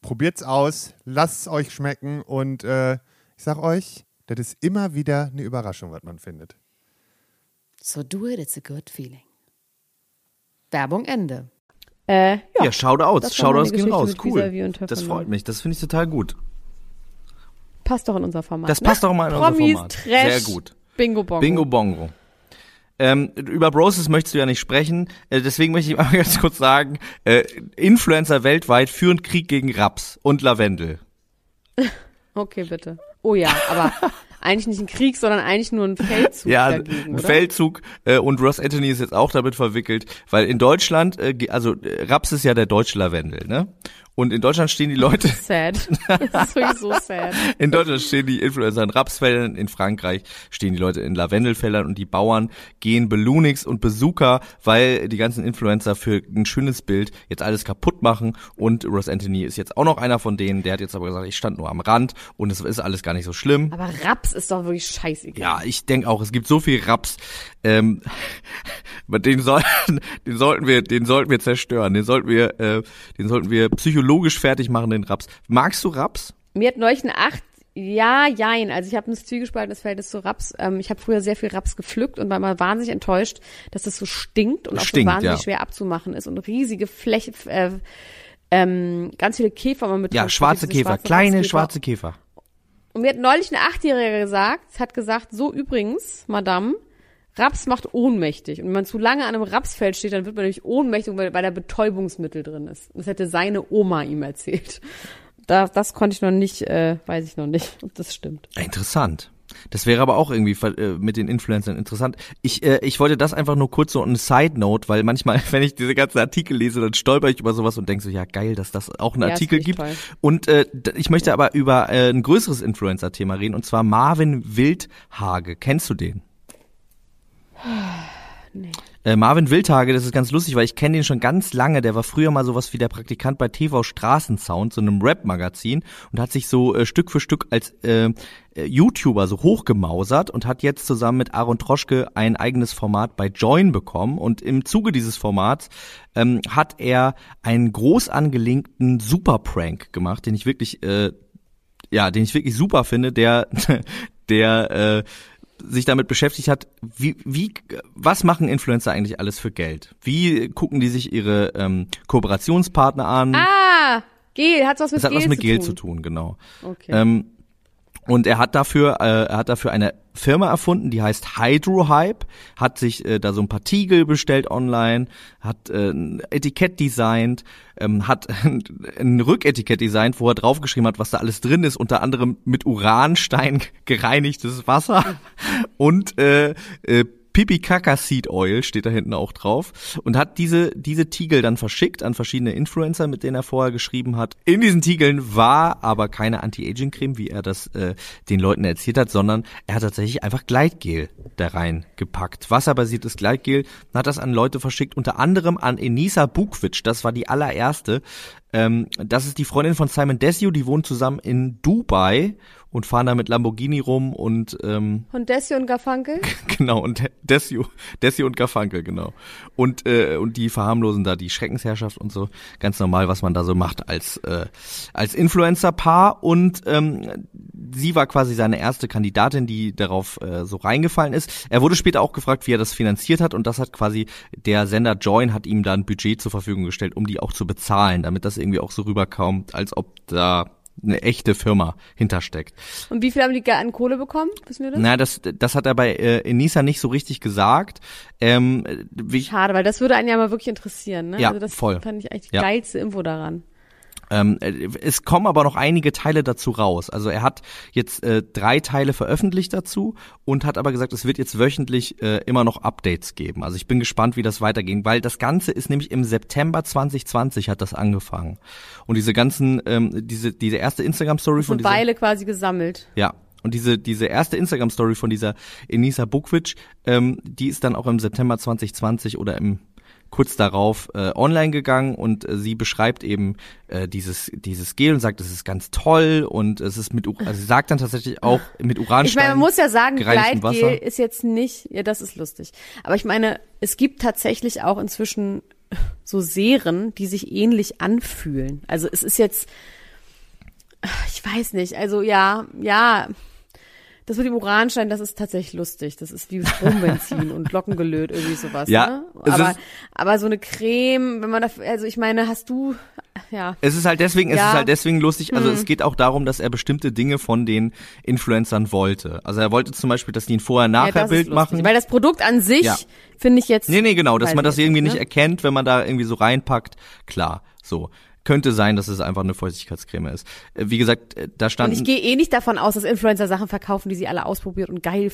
Speaker 3: Probiert's aus, lasst es euch schmecken und äh, ich sag euch, das ist immer wieder eine Überraschung, was man findet.
Speaker 2: So do it, it's a good feeling. Werbung Ende.
Speaker 1: Ja,
Speaker 2: Äh, ja.
Speaker 1: Shoutouts.
Speaker 2: Das war meine
Speaker 1: Shoutouts gehen raus. Cool. Das freut mich. Das finde ich total gut.
Speaker 2: Passt doch in unser Format.
Speaker 1: Das
Speaker 2: ne?
Speaker 1: passt auch mal in unser
Speaker 2: Promis,
Speaker 1: Format.
Speaker 2: Trash,
Speaker 1: Sehr gut.
Speaker 2: Bingo Bongo.
Speaker 1: Bingo Bongo. Ähm, über Broses möchtest du ja nicht sprechen, äh, deswegen möchte ich mal ganz kurz sagen, äh, Influencer weltweit führen Krieg gegen Raps und Lavendel.
Speaker 2: Okay, bitte. Oh ja, aber eigentlich nicht ein Krieg, sondern eigentlich nur ein Feldzug
Speaker 1: Ja,
Speaker 2: dagegen,
Speaker 1: ein? Feldzug äh, und Ross Anthony ist jetzt auch damit verwickelt, weil in Deutschland, äh, also äh, Raps ist ja der deutsche Lavendel, ne? Und in Deutschland stehen die Leute,
Speaker 2: Sad. Das ist wirklich so sad.
Speaker 1: in Deutschland stehen die Influencer in Rapsfeldern, in Frankreich stehen die Leute in Lavendelfeldern und die Bauern gehen Belunix und Bazooka, weil die ganzen Influencer für ein schönes Bild jetzt alles kaputt machen und Ross Anthony ist jetzt auch noch einer von denen, der hat jetzt aber gesagt, ich stand nur am Rand und es ist alles gar nicht so schlimm.
Speaker 2: Aber Raps ist doch wirklich scheißegal.
Speaker 1: Ja, ich denke auch, es gibt so viel Raps, ähm, den, soll, den sollten wir, den sollten wir zerstören, den sollten wir, äh, den sollten wir psychologisch fertig machen, den Raps. Magst du Raps?
Speaker 2: Mir hat neulich eine Acht, ja, jein. Also ich habe ein zwiegespaltenes Verhältnis zu Raps. Ähm, ich habe früher sehr viel Raps gepflückt und war immer wahnsinnig enttäuscht, dass das so stinkt und auch
Speaker 1: Stinkt,
Speaker 2: so wahnsinnig
Speaker 1: ja.
Speaker 2: schwer abzumachen ist und riesige Fläche, äh, ähm, ganz viele Käfer immer mit
Speaker 1: Ja, schwarze Käfer,
Speaker 2: schwarzen
Speaker 1: kleine schwarze Käfer.
Speaker 2: Und mir hat neulich eine Achtjährige gesagt, hat gesagt, so übrigens, Madame, Raps macht ohnmächtig. Und wenn man zu lange an einem Rapsfeld steht, dann wird man nämlich ohnmächtig, weil, weil da Betäubungsmittel drin ist. Das hätte seine Oma ihm erzählt. Da, das konnte ich noch nicht, äh, weiß ich noch nicht, ob das stimmt.
Speaker 1: Interessant. Das wäre aber auch irgendwie äh, mit den Influencern interessant. Ich, äh, ich wollte das einfach nur kurz so eine Side Note, weil manchmal, wenn ich diese ganzen Artikel lese, dann stolper ich über sowas und denke so, ja geil, dass das auch einen
Speaker 2: Ja,
Speaker 1: Artikel gibt.
Speaker 2: toll.
Speaker 1: Und äh, ich möchte aber über äh, ein größeres Influencer-Thema reden und zwar Marvin Wildhage. Kennst du den?
Speaker 2: Nee.
Speaker 1: Äh, Marvin Wildhage, das ist ganz lustig, weil ich kenne den schon ganz lange. Der war früher mal sowas wie der Praktikant bei TV Straßensound, so einem Rap-Magazin und hat sich so äh, Stück für Stück als äh, äh, YouTuber so hochgemausert und hat jetzt zusammen mit Aaron Troschke ein eigenes Format bei Join bekommen. Und im Zuge dieses Formats ähm, hat er einen groß angelegten Super-Prank gemacht, den ich wirklich, äh, ja, den ich wirklich super finde, der, der äh, sich damit beschäftigt hat, wie, wie, was machen Influencer eigentlich alles für Geld? Wie gucken die sich ihre ähm, Kooperationspartner an?
Speaker 2: Ah, Gel, hat's was mit
Speaker 1: das hat
Speaker 2: Gel
Speaker 1: was mit
Speaker 2: zu
Speaker 1: Geld
Speaker 2: tun.
Speaker 1: zu tun, genau.
Speaker 2: Okay.
Speaker 1: Ähm, und er hat dafür, äh, er hat dafür eine Firma erfunden, die heißt Hydrohype, hat sich äh, da so ein paar Tiegel bestellt online, hat äh, ein Etikett designt, ähm, hat ein Rücketikett designt, wo er draufgeschrieben hat, was da alles drin ist, unter anderem mit Uranstein gereinigtes Wasser. Und äh, äh, Pipi Kaka Seed Oil steht da hinten auch drauf und hat diese diese Tiegel dann verschickt an verschiedene Influencer, mit denen er vorher geschrieben hat. In diesen Tiegeln war aber keine Anti-Aging Creme, wie er das äh, den Leuten erzählt hat, sondern er hat tatsächlich einfach Gleitgel da rein gepackt. Wasserbasiertes Gleitgel, hat das an Leute verschickt, unter anderem an Enisa Bukvic, das war die allererste. Ähm, das ist die Freundin von Simon Desio, die wohnen zusammen in Dubai und fahren da mit Lamborghini rum und ähm,
Speaker 2: Und Desi und Garfunkel?
Speaker 1: Genau, und Desio, Desio und Garfunkel, genau. Und, äh, und die verharmlosen da die Schreckensherrschaft und so. Ganz normal, was man da so macht als, äh, als Influencer-Paar. Und ähm, sie war quasi seine erste Kandidatin, die darauf äh, so reingefallen ist. Er wurde später auch gefragt, wie er das finanziert hat. Und das hat quasi der Sender Join hat ihm da ein Budget zur Verfügung gestellt, um die auch zu bezahlen, damit das irgendwie auch so rüberkommt, als ob da eine echte Firma hintersteckt.
Speaker 2: Und wie viel haben die an Kohle bekommen? Wissen wir das?
Speaker 1: Na, das, das hat er bei äh, Enisa nicht so richtig gesagt. Ähm,
Speaker 2: Schade, weil das würde einen ja mal wirklich interessieren, ne?
Speaker 1: Ja,
Speaker 2: also das
Speaker 1: voll.
Speaker 2: fand ich eigentlich die
Speaker 1: Ja.
Speaker 2: geilste Info daran.
Speaker 1: Ähm, äh, es kommen aber noch einige Teile dazu raus. Also er hat jetzt äh, drei Teile veröffentlicht dazu und hat aber gesagt, es wird jetzt wöchentlich äh, immer noch Updates geben. Also ich bin gespannt, wie das weitergeht, weil das Ganze ist nämlich im September 2020 hat das angefangen. Und diese ganzen, ähm, diese, diese erste Instagram-Story von
Speaker 2: Eine Weile quasi gesammelt.
Speaker 1: Ja. Und diese, diese erste Instagram-Story von dieser Enisa Bukvic, ähm, die ist dann auch im September 2020 oder im kurz darauf äh, online gegangen und äh, sie beschreibt eben äh, dieses dieses Gel und sagt, es ist ganz toll und es ist mit also sie sagt dann tatsächlich auch mit Uranstein.
Speaker 2: Ich meine, man muss ja sagen, Gleitgel ist jetzt nicht, ja, das ist lustig. Aber ich meine, es gibt tatsächlich auch inzwischen so Serien, die sich ähnlich anfühlen. Also es ist jetzt, ich weiß nicht, also ja, ja, das mit dem Uranstein, das ist tatsächlich lustig. Das ist wie Strombenzin und Glockengelöt, irgendwie sowas.
Speaker 1: Ja,
Speaker 2: ne?
Speaker 1: es
Speaker 2: aber,
Speaker 1: ist-
Speaker 2: aber so eine Creme, wenn man da, also ich meine, hast du, ja,
Speaker 1: Es ist halt deswegen, es
Speaker 2: Ja. Hm.
Speaker 1: ist halt deswegen lustig. Also es geht auch darum, dass er bestimmte Dinge von den Influencern wollte. Also er wollte zum Beispiel, dass die ein
Speaker 2: ja
Speaker 1: Vorher-Nachher-Bild
Speaker 2: lustig.
Speaker 1: machen.
Speaker 2: Weil das Produkt an sich,
Speaker 1: Ja.
Speaker 2: finde ich jetzt.
Speaker 1: Nee, nee, genau, dass man das irgendwie nicht
Speaker 2: ne?
Speaker 1: erkennt, wenn man da irgendwie so reinpackt. Klar, so. Könnte sein, dass es einfach eine Feuchtigkeitscreme ist. Äh, Wie gesagt, äh, da
Speaker 2: Und
Speaker 1: stand.
Speaker 2: ich gehe eh nicht davon aus, dass Influencer Sachen verkaufen, die sie alle ausprobiert und geil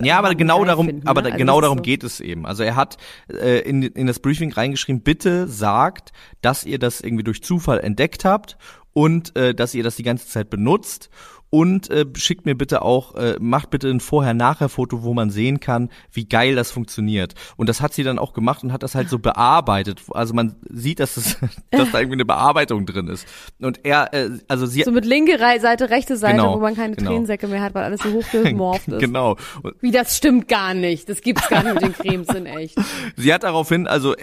Speaker 1: Ja, aber genau darum,
Speaker 2: finden,
Speaker 1: aber
Speaker 2: ne? Also
Speaker 1: genau darum
Speaker 2: so.
Speaker 1: geht es eben. Also er hat äh, in, in das Briefing reingeschrieben, bitte sagt, dass ihr das irgendwie durch Zufall entdeckt habt und äh, dass ihr das die ganze Zeit benutzt und äh, schickt mir bitte auch, äh, macht bitte ein Vorher-Nachher-Foto, wo man sehen kann, wie geil das funktioniert. Und das hat sie dann auch gemacht und hat das halt so bearbeitet. Also man sieht, dass, das, dass da irgendwie eine Bearbeitung drin ist. Und er, äh, also sie,
Speaker 2: So mit linke Seite, rechte Seite,
Speaker 1: Genau,
Speaker 2: wo man keine
Speaker 1: genau.
Speaker 2: Tränensäcke mehr hat, weil alles so hochgemorpht ist.
Speaker 1: genau.
Speaker 2: Wie, das stimmt gar nicht. Das gibt's gar nicht mit den Cremes in echt.
Speaker 1: Sie hat daraufhin, also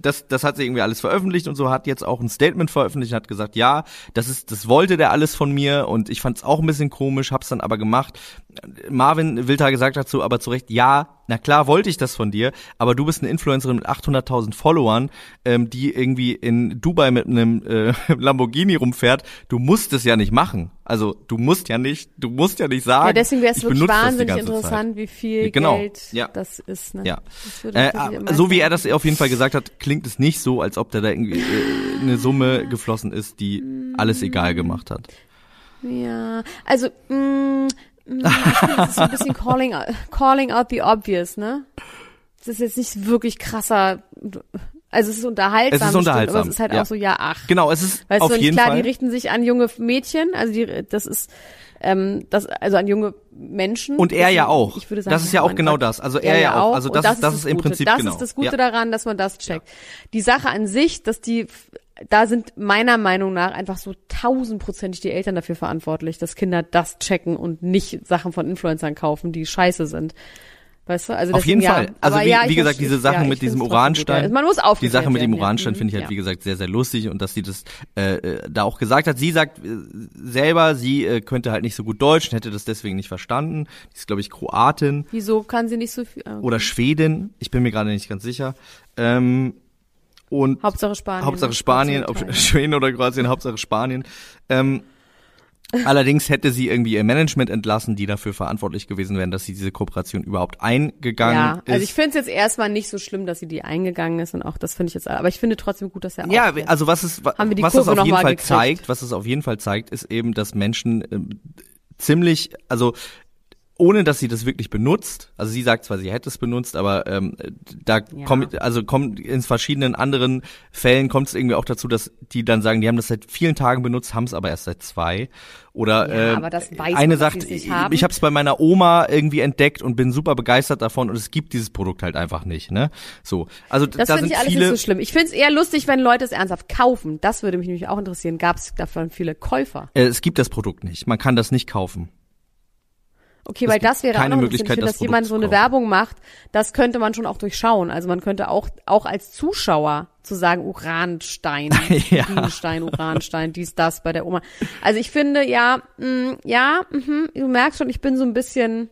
Speaker 1: das, das hat sie irgendwie alles veröffentlicht und so hat jetzt auch ein Statement veröffentlicht und hat gesagt, ja, das ist, das wollte der alles von mir und ich fand es auch ein bisschen komisch, hab's dann aber gemacht. Marvin Wildhaar gesagt dazu aber zu Recht, ja, na klar wollte ich das von dir, aber du bist eine Influencerin mit 800.000 Followern, ähm, die irgendwie in Dubai mit einem äh, Lamborghini rumfährt. Du musst es ja nicht machen. Also du musst ja nicht, du musst ja nicht sagen.
Speaker 2: Ja, deswegen wäre es
Speaker 1: ich
Speaker 2: wirklich wahnsinnig
Speaker 1: ganze Zeit.
Speaker 2: interessant, wie viel
Speaker 1: Genau,
Speaker 2: Geld
Speaker 1: ja.
Speaker 2: das ist. Ne?
Speaker 1: Ja.
Speaker 2: Das
Speaker 1: Äh, so wie er das auf jeden Fall gesagt hat, klingt es nicht so, als ob da, da irgendwie äh, eine Summe geflossen ist, die alles egal gemacht hat.
Speaker 2: Ja, also, mh, mh, ich finde, das ist so ein bisschen calling, calling out the obvious, ne? Das ist jetzt nicht wirklich krasser Also es ist unterhaltsam,
Speaker 1: Es ist unterhaltsam,
Speaker 2: aber es ist halt
Speaker 1: ja.
Speaker 2: auch so, ja, ach.
Speaker 1: Genau, es ist
Speaker 2: Weißt
Speaker 1: auf
Speaker 2: du,
Speaker 1: jeden
Speaker 2: klar,
Speaker 1: Fall.
Speaker 2: die richten sich an junge Mädchen, also die, das ist, ähm, das, also an junge Menschen.
Speaker 1: Und er ja auch.
Speaker 2: Ich würde sagen,
Speaker 1: Das ist ja auch genau das. Also er ja auch. Also
Speaker 2: Und
Speaker 1: das ist- das ist im. Prinzip
Speaker 2: Das
Speaker 1: genau.
Speaker 2: ist das Gute
Speaker 1: Ja.
Speaker 2: daran, dass man das checkt. Die Sache an sich, dass die, da sind meiner Meinung nach einfach so tausendprozentig die Eltern dafür verantwortlich, dass Kinder das checken und nicht Sachen von Influencern kaufen, die scheiße sind. Weißt du? Also
Speaker 1: Auf jeden
Speaker 2: ja.
Speaker 1: Fall. Also wie,
Speaker 2: ja,
Speaker 1: wie gesagt, diese Sachen
Speaker 2: ja,
Speaker 1: mit diesem
Speaker 2: gut,
Speaker 1: Uranstein.
Speaker 2: Man muss
Speaker 1: Die
Speaker 2: aufgeklärt
Speaker 1: Sache mit dem. Uranstein finde ich halt, wie gesagt, sehr, sehr lustig und dass sie das äh, äh, da auch gesagt hat. Sie sagt äh, selber, sie äh, könnte halt nicht so gut Deutsch und hätte das deswegen nicht verstanden. Die ist, glaube ich, Kroatin
Speaker 2: Wieso kann sie nicht so viel? ah,
Speaker 1: oder Schwedin. Ich bin mir gerade nicht ganz sicher. Ähm, und
Speaker 2: Hauptsache Spanien.
Speaker 1: Hauptsache Spanien, ob Schweden oder Kroatien, Hauptsache Spanien. Ähm, allerdings hätte sie irgendwie ihr Management entlassen, die dafür verantwortlich gewesen wären, dass sie diese Kooperation überhaupt eingegangen
Speaker 2: Ja,
Speaker 1: ist.
Speaker 2: also ich finde es jetzt erstmal nicht so schlimm, dass sie die eingegangen ist und auch das finde ich jetzt, aber ich finde trotzdem gut, dass er
Speaker 1: Ja,
Speaker 2: aufklärt.
Speaker 1: also was es, wa-
Speaker 2: Haben wir die
Speaker 1: was es auf jeden Fall
Speaker 2: gekriegt.
Speaker 1: zeigt, was es auf jeden Fall zeigt, ist eben, dass Menschen ähm, ziemlich, also ohne dass sie das wirklich benutzt, also sie sagt zwar, sie hätte es benutzt, aber ähm, da
Speaker 2: Ja.
Speaker 1: kommt, also kommt in verschiedenen anderen Fällen kommt es irgendwie auch dazu, dass die dann sagen, die haben das seit vielen Tagen benutzt, haben es aber erst seit zwei. Oder
Speaker 2: Ja,
Speaker 1: äh,
Speaker 2: aber das weiß
Speaker 1: eine
Speaker 2: man,
Speaker 1: sagt, ich, habe es bei meiner Oma irgendwie entdeckt und bin super begeistert davon und es gibt dieses Produkt halt einfach nicht, ne? So, also
Speaker 2: das
Speaker 1: da
Speaker 2: finde ich alles nicht so schlimm. Ich finde es eher lustig, wenn Leute es ernsthaft kaufen. Das würde mich nämlich auch interessieren. Gab es davon viele Käufer?
Speaker 1: äh, es gibt das Produkt nicht. Man kann das nicht kaufen.
Speaker 2: Okay, weil das wäre
Speaker 1: keine
Speaker 2: auch noch.
Speaker 1: Möglichkeit,
Speaker 2: Ich finde,
Speaker 1: das
Speaker 2: dass jemand so eine. Werbung macht, das könnte man schon auch durchschauen. Also man könnte auch, auch als Zuschauer zu sagen, Uranstein,
Speaker 1: Ja.
Speaker 2: Bienenstein, Uranstein, dies, das bei der Oma. Also ich finde, ja, mh, ja, mh, du merkst schon, ich bin so ein bisschen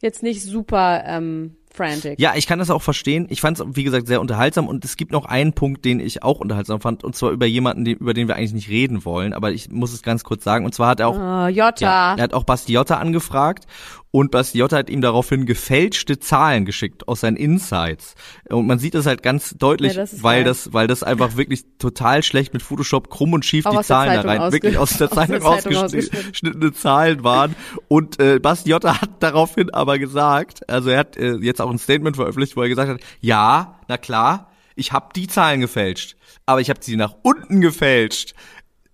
Speaker 2: jetzt nicht super ähm, frantic.
Speaker 1: Ja, ich kann das auch verstehen. Ich fand es, wie gesagt, sehr unterhaltsam und es gibt noch einen Punkt, den ich auch unterhaltsam fand, und zwar über jemanden, den, über den wir eigentlich nicht reden wollen, aber ich muss es ganz kurz sagen. Und zwar hat er auch,
Speaker 2: Ah, Jota.
Speaker 1: ja, er hat auch Bastiotta angefragt und Bastiotta hat ihm daraufhin gefälschte Zahlen geschickt aus seinen Insights. Und man sieht das halt ganz deutlich,
Speaker 2: Ja, das
Speaker 1: weil
Speaker 2: geil.
Speaker 1: das, weil das einfach wirklich total schlecht mit Photoshop krumm und schief
Speaker 2: Auch
Speaker 1: die
Speaker 2: aus
Speaker 1: Zahlen da rein, wirklich aus der
Speaker 2: aus
Speaker 1: Zeitung
Speaker 2: der Zeitung
Speaker 1: ausgeschnittene Zahlen waren. Und äh, Bastiotta hat daraufhin aber gesagt, also er hat äh, jetzt auch ein Statement veröffentlicht, wo er gesagt hat, ja, na klar, ich habe die Zahlen gefälscht, aber ich habe sie nach unten gefälscht.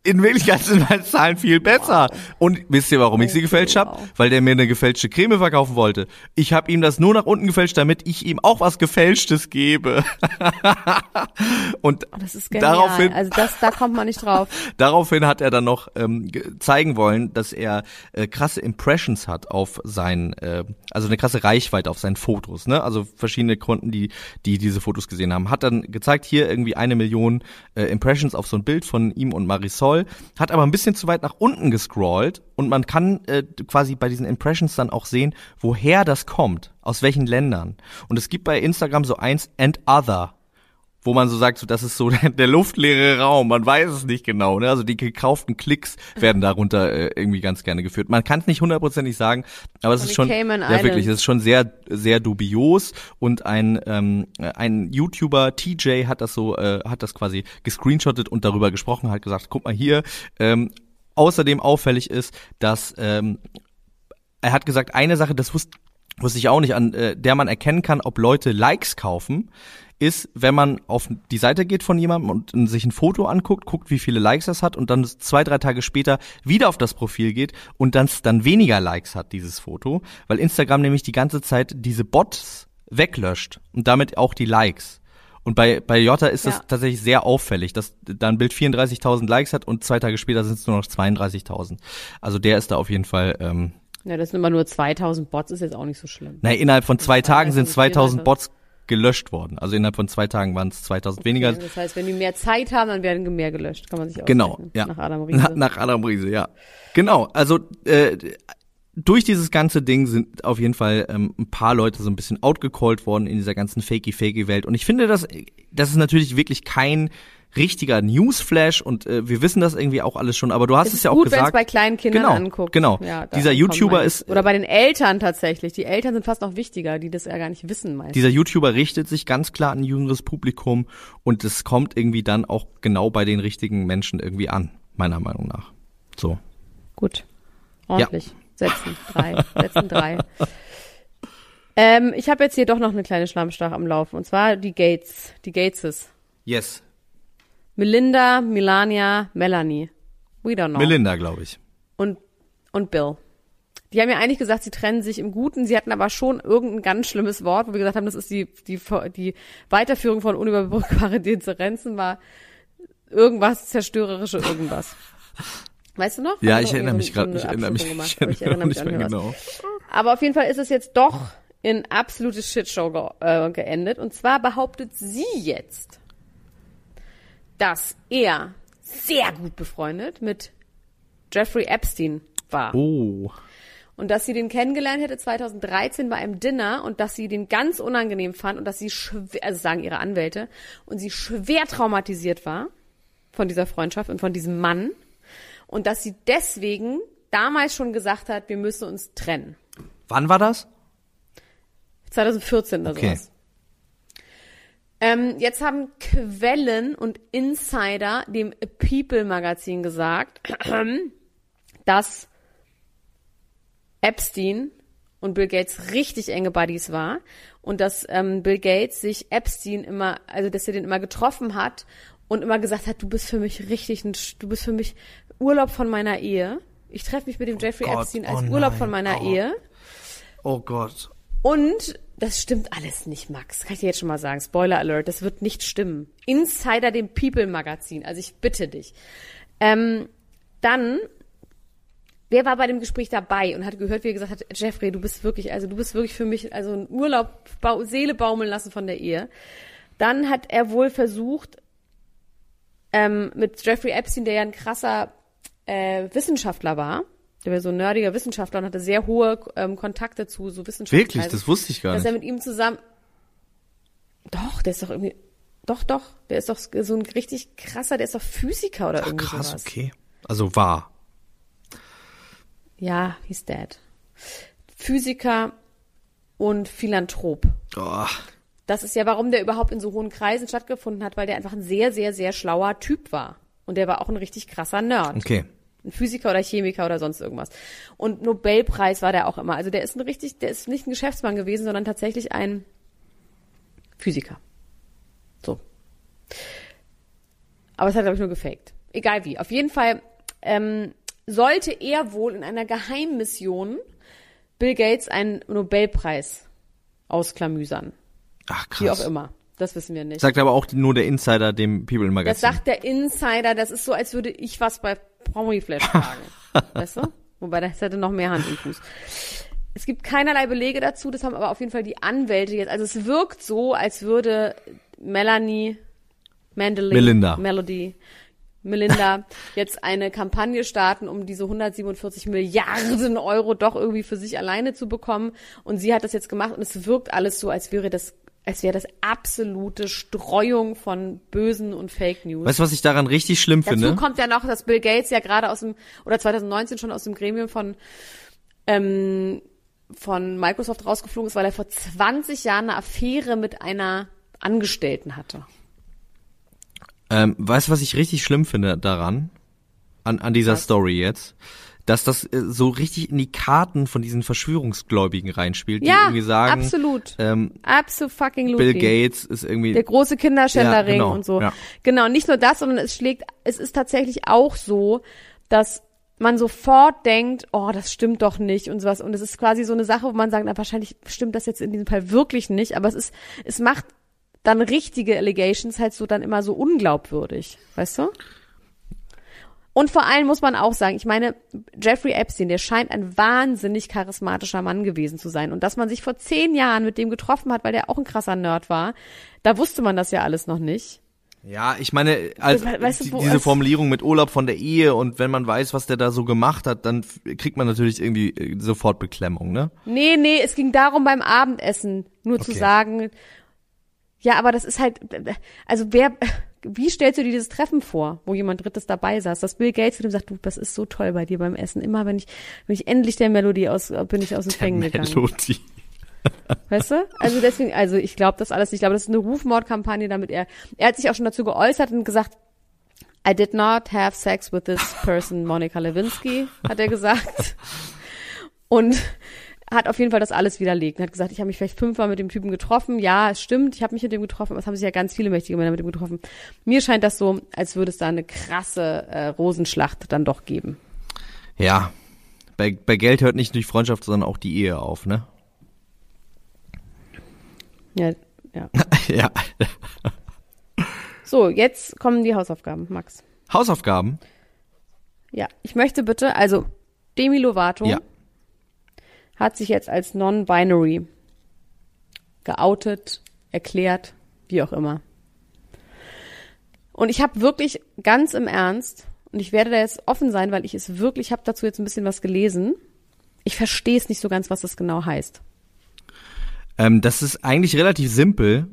Speaker 1: In Wirklichkeit sind meine Zahlen viel besser. Und wisst ihr, warum ich sie gefälscht habe? Weil der mir eine gefälschte Creme verkaufen wollte. Ich habe ihm das nur nach unten gefälscht, damit ich ihm auch was Gefälschtes gebe. Und
Speaker 2: Oh, Das ist genial.
Speaker 1: daraufhin
Speaker 2: also das, da kommt man nicht drauf.
Speaker 1: Daraufhin hat er dann noch ähm, ge- zeigen wollen, dass er äh, krasse Impressions hat auf sein, äh, also eine krasse Reichweite auf seinen Fotos, ne? Also verschiedene Kunden, die die diese Fotos gesehen haben, hat dann gezeigt hier irgendwie eine Million äh, Impressions auf so ein Bild von ihm und Marisol, hat aber ein bisschen zu weit nach unten gescrollt und man kann äh, quasi bei diesen Impressions dann auch sehen, woher das kommt, aus welchen Ländern. Und es gibt bei Instagram so eins and other wo man so sagt, so, das ist so der, der luftleere Raum, man weiß es nicht genau. Ne? Also die gekauften Klicks werden darunter äh, irgendwie ganz gerne geführt. Man kann es nicht hundertprozentig sagen, aber es ist schon,
Speaker 2: Cayman
Speaker 1: ja wirklich, es ist schon sehr, sehr dubios. Und ein ähm, ein YouTuber TJ hat das so, äh, hat das quasi gescreenshottet und darüber gesprochen, hat gesagt, guck mal hier. Ähm, außerdem auffällig ist, dass ähm, er hat gesagt, eine Sache, das wusste, wusste ich auch nicht, an äh, der man erkennen kann, ob Leute Likes kaufen, ist, wenn man auf die Seite geht von jemandem und sich ein Foto anguckt, guckt, wie viele Likes das hat und dann zwei, drei Tage später wieder auf das Profil geht und dann dann weniger Likes hat, dieses Foto, weil Instagram nämlich die ganze Zeit diese Bots weglöscht und damit auch die Likes. Und bei, bei Jota ist das
Speaker 2: Ja.
Speaker 1: tatsächlich sehr auffällig, dass da ein Bild 34.000 Likes hat und zwei Tage später sind es nur noch 32.000. Also der ist da auf jeden Fall, ähm,
Speaker 2: Ja, das sind immer nur 2000 Bots, ist jetzt auch nicht so schlimm.
Speaker 1: naja, innerhalb von zwei
Speaker 2: Das
Speaker 1: Tagen sind
Speaker 2: viel
Speaker 1: 2000
Speaker 2: weiter.
Speaker 1: Bots gelöscht worden. Also innerhalb von zwei Tagen waren es 2000 weniger.
Speaker 2: Okay, das heißt, wenn die mehr Zeit haben, dann werden mehr gelöscht. Kann man sich
Speaker 1: Genau,
Speaker 2: ausrechnen.
Speaker 1: ja.
Speaker 2: Nach Adam Riese.
Speaker 1: Na, nach Adam Riese, ja. Genau, also äh, durch dieses ganze Ding sind auf jeden Fall ähm, ein paar Leute so ein bisschen outgecallt worden in dieser ganzen fakey-fakey-Welt. Und ich finde, das, das ist natürlich wirklich kein richtiger Newsflash und äh, wir wissen das irgendwie auch alles schon, aber du hast
Speaker 2: es
Speaker 1: es, ja auch
Speaker 2: gut, wenn es
Speaker 1: gesagt.
Speaker 2: bei kleinen Kindern
Speaker 1: genau,
Speaker 2: anguckt.
Speaker 1: Genau.
Speaker 2: Ja,
Speaker 1: dieser YouTuber ist
Speaker 2: Oder bei den Eltern tatsächlich. Die Eltern sind fast noch wichtiger, die das ja gar nicht wissen meistens.
Speaker 1: dieser YouTuber richtet sich ganz klar an ein jüngeres Publikum und es kommt irgendwie dann auch genau bei den richtigen Menschen irgendwie an, meiner Meinung nach. So.
Speaker 2: Gut. Ordentlich. Setzen. Drei. Setzen drei. Ähm, ich habe jetzt hier doch noch eine kleine Schlammstach am Laufen. Und zwar die Gates. Die Gateses.
Speaker 1: Yes.
Speaker 2: Melinda, Melania, Melanie. We don't know.
Speaker 1: Melinda, glaube ich.
Speaker 2: und, und Bill. Die haben ja eigentlich gesagt, sie trennen sich im Guten. Sie hatten aber schon irgendein ganz schlimmes Wort, wo wir gesagt haben, das ist die, die, die Weiterführung von unüberbrückbare Differenzen war irgendwas zerstörerische irgendwas. Weißt du noch?
Speaker 1: Ja, ich erinnere
Speaker 2: so
Speaker 1: mich gerade
Speaker 2: eine
Speaker 1: nicht, erinnere mich,
Speaker 2: Abstufung
Speaker 1: ich
Speaker 2: aber
Speaker 1: erinnere mich
Speaker 2: an
Speaker 1: mehr
Speaker 2: irgendwas.
Speaker 1: genau.
Speaker 2: Aber auf jeden Fall ist es jetzt doch in absolute Shitshow ge äh, geendet. Und zwar behauptet sie jetzt, dass er sehr gut befreundet mit Jeffrey Epstein war.
Speaker 1: Oh.
Speaker 2: Und dass sie den kennengelernt hätte 2013 bei einem Dinner und dass sie den ganz unangenehm fand und dass sie schwer, also sagen ihre Anwälte, und sie schwer traumatisiert war von dieser Freundschaft und von diesem Mann. Und dass sie deswegen damals schon gesagt hat, wir müssen uns trennen.
Speaker 1: Wann war das?
Speaker 2: 2014 oder
Speaker 1: Okay.
Speaker 2: sowas. Ähm, jetzt haben Quellen und Insider dem People Magazin gesagt, dass Epstein und Bill Gates richtig enge Buddies war und dass ähm, Bill Gates sich Epstein immer, also dass er den immer getroffen hat und immer gesagt hat, du bist für mich richtig, ein, du bist für mich Urlaub von meiner Ehe. Ich treffe mich mit dem Jeffrey
Speaker 1: Gott,
Speaker 2: Epstein als
Speaker 1: oh
Speaker 2: Urlaub
Speaker 1: nein,
Speaker 2: von meiner
Speaker 1: oh.
Speaker 2: Ehe.
Speaker 1: Oh Gott.
Speaker 2: Und das stimmt alles nicht, Max. Kann ich dir jetzt schon mal sagen. Spoiler Alert, das wird nicht stimmen. Insider dem People Magazin. Also ich bitte dich. Ähm, dann, wer war bei dem Gespräch dabei und hat gehört, wie er gesagt hat, Jeffrey, du bist wirklich, also du bist wirklich für mich, also ein Urlaub, Seele baumeln lassen von der Ehe. Dann hat er wohl versucht, ähm, mit Jeffrey Epstein, der ja ein krasser äh, Wissenschaftler war, der war so ein nerdiger Wissenschaftler und hatte sehr hohe ähm, Kontakte zu so Wissenschaftlern.
Speaker 1: Wirklich? Das wusste ich gar
Speaker 2: Dass er
Speaker 1: nicht.
Speaker 2: mit ihm zusammen. Doch, der ist doch irgendwie. Doch, doch. Der ist doch so ein richtig krasser, der ist doch Physiker oder
Speaker 1: Ach,
Speaker 2: irgendwie
Speaker 1: krass,
Speaker 2: sowas.
Speaker 1: okay. Also war.
Speaker 2: Ja, he's dead. Physiker und Philanthrop.
Speaker 1: Oh.
Speaker 2: Das ist ja, warum der überhaupt in so hohen Kreisen stattgefunden hat, weil der einfach ein sehr, sehr, sehr schlauer Typ war. Und der war auch ein richtig krasser Nerd.
Speaker 1: Okay.
Speaker 2: Ein Physiker oder Chemiker oder sonst irgendwas. Und Nobelpreis war der auch immer. Also der ist ein richtig, der ist nicht ein Geschäftsmann gewesen, sondern tatsächlich ein Physiker. So. Aber es hat, glaube ich, nur gefaked. Egal wie. Auf jeden Fall ähm, sollte er wohl in einer Geheimmission Bill Gates einen Nobelpreis ausklamüsern.
Speaker 1: Ach, krass.
Speaker 2: Wie auch immer. Das wissen wir nicht.
Speaker 1: Sagt aber auch nur der Insider dem People
Speaker 2: Das
Speaker 1: Magazin.
Speaker 2: sagt der Insider, das ist so, als würde ich was bei Promiflash sagen. weißt du? Wobei das hätte noch mehr Hand im Fuß. Es gibt keinerlei Belege dazu, das haben aber auf jeden Fall die Anwälte jetzt. Also es wirkt so, als würde Melanie, Mandely,
Speaker 1: Melinda.
Speaker 2: Melody, Melinda jetzt eine Kampagne starten, um diese 147 Milliarden Euro doch irgendwie für sich alleine zu bekommen. Und sie hat das jetzt gemacht und es wirkt alles so, als wäre das, als wäre das absolute Streuung von bösen und Fake News.
Speaker 1: Weißt du, was ich daran richtig schlimm
Speaker 2: Dazu
Speaker 1: finde?
Speaker 2: kommt ja noch, dass Bill Gates ja gerade aus dem, oder 2019 schon aus dem Gremium von, ähm, von Microsoft rausgeflogen ist, weil er vor 20 Jahren eine Affäre mit einer Angestellten hatte.
Speaker 1: Ähm, weißt du, was ich richtig schlimm finde daran? An, an dieser
Speaker 2: Was?
Speaker 1: Story jetzt? Dass das äh, so richtig in die Karten von diesen Verschwörungsgläubigen reinspielt, die
Speaker 2: Ja,
Speaker 1: irgendwie sagen,
Speaker 2: absolut.
Speaker 1: ähm,
Speaker 2: Absolut fucking
Speaker 1: Bill Gates ist irgendwie
Speaker 2: Der große Kinderschänderring
Speaker 1: Ja, genau,
Speaker 2: und so.
Speaker 1: ja.
Speaker 2: Genau, nicht nur das, sondern es schlägt, es ist tatsächlich auch so, dass man sofort denkt, oh, das stimmt doch nicht und sowas. Und es ist quasi so eine Sache, wo man sagt, na, wahrscheinlich stimmt das jetzt in diesem Fall wirklich nicht, aber es ist, es macht dann richtige Allegations halt so dann immer so unglaubwürdig, weißt du? Und vor allem muss man auch sagen, ich meine, Jeffrey Epstein, der scheint ein wahnsinnig charismatischer Mann gewesen zu sein. Und dass man sich vor zehn Jahren mit dem getroffen hat, weil der auch ein krasser Nerd war, da wusste man das ja alles noch nicht.
Speaker 1: Ja, ich meine, als,
Speaker 2: We- weißt du,
Speaker 1: diese
Speaker 2: es-
Speaker 1: Formulierung mit Urlaub von der Ehe und wenn man weiß, was der da so gemacht hat, dann kriegt man natürlich irgendwie äh, sofort Beklemmung, ne?
Speaker 2: Nee, nee, es ging darum beim Abendessen nur zu
Speaker 1: Okay.
Speaker 2: sagen, ja, aber das ist halt, also wer, wie stellst du dir dieses Treffen vor, wo jemand Drittes dabei saß, dass Bill Gates mit ihm sagt, du, das ist so toll bei dir beim Essen. Immer wenn ich, wenn ich endlich der Melodie aus, bin ich aus dem Fängen gegangen.
Speaker 1: Melodie.
Speaker 2: Weißt du? Also deswegen, also ich glaube das alles, ich glaube, das ist eine Rufmordkampagne, damit er, er hat sich auch schon dazu geäußert und gesagt, I did not have sex with this person, Monica Lewinsky, hat er gesagt. Und hat auf jeden Fall das alles widerlegt und hat gesagt, ich habe mich vielleicht fünfmal mit dem Typen getroffen. Ja, es stimmt, ich habe mich mit dem getroffen, es haben sich ja ganz viele mächtige Männer mit dem getroffen. Mir scheint das so, als würde es da eine krasse äh, Rosenschlacht dann doch geben.
Speaker 1: Ja, bei, bei Geld hört nicht nur die Freundschaft, sondern auch die Ehe auf, ne?
Speaker 2: Ja, ja.
Speaker 1: ja.
Speaker 2: So, jetzt kommen die Hausaufgaben, Max.
Speaker 1: Hausaufgaben?
Speaker 2: Ja, ich möchte bitte, also Demi Lovato
Speaker 1: Ja.
Speaker 2: Hat sich jetzt als non-binary geoutet, erklärt, wie auch immer. Und ich habe wirklich ganz im Ernst, und ich werde da jetzt offen sein, weil ich es wirklich, ich habe dazu jetzt ein bisschen was gelesen. Ich verstehe es nicht so ganz, was das genau heißt.
Speaker 1: Ähm, das ist eigentlich relativ simpel.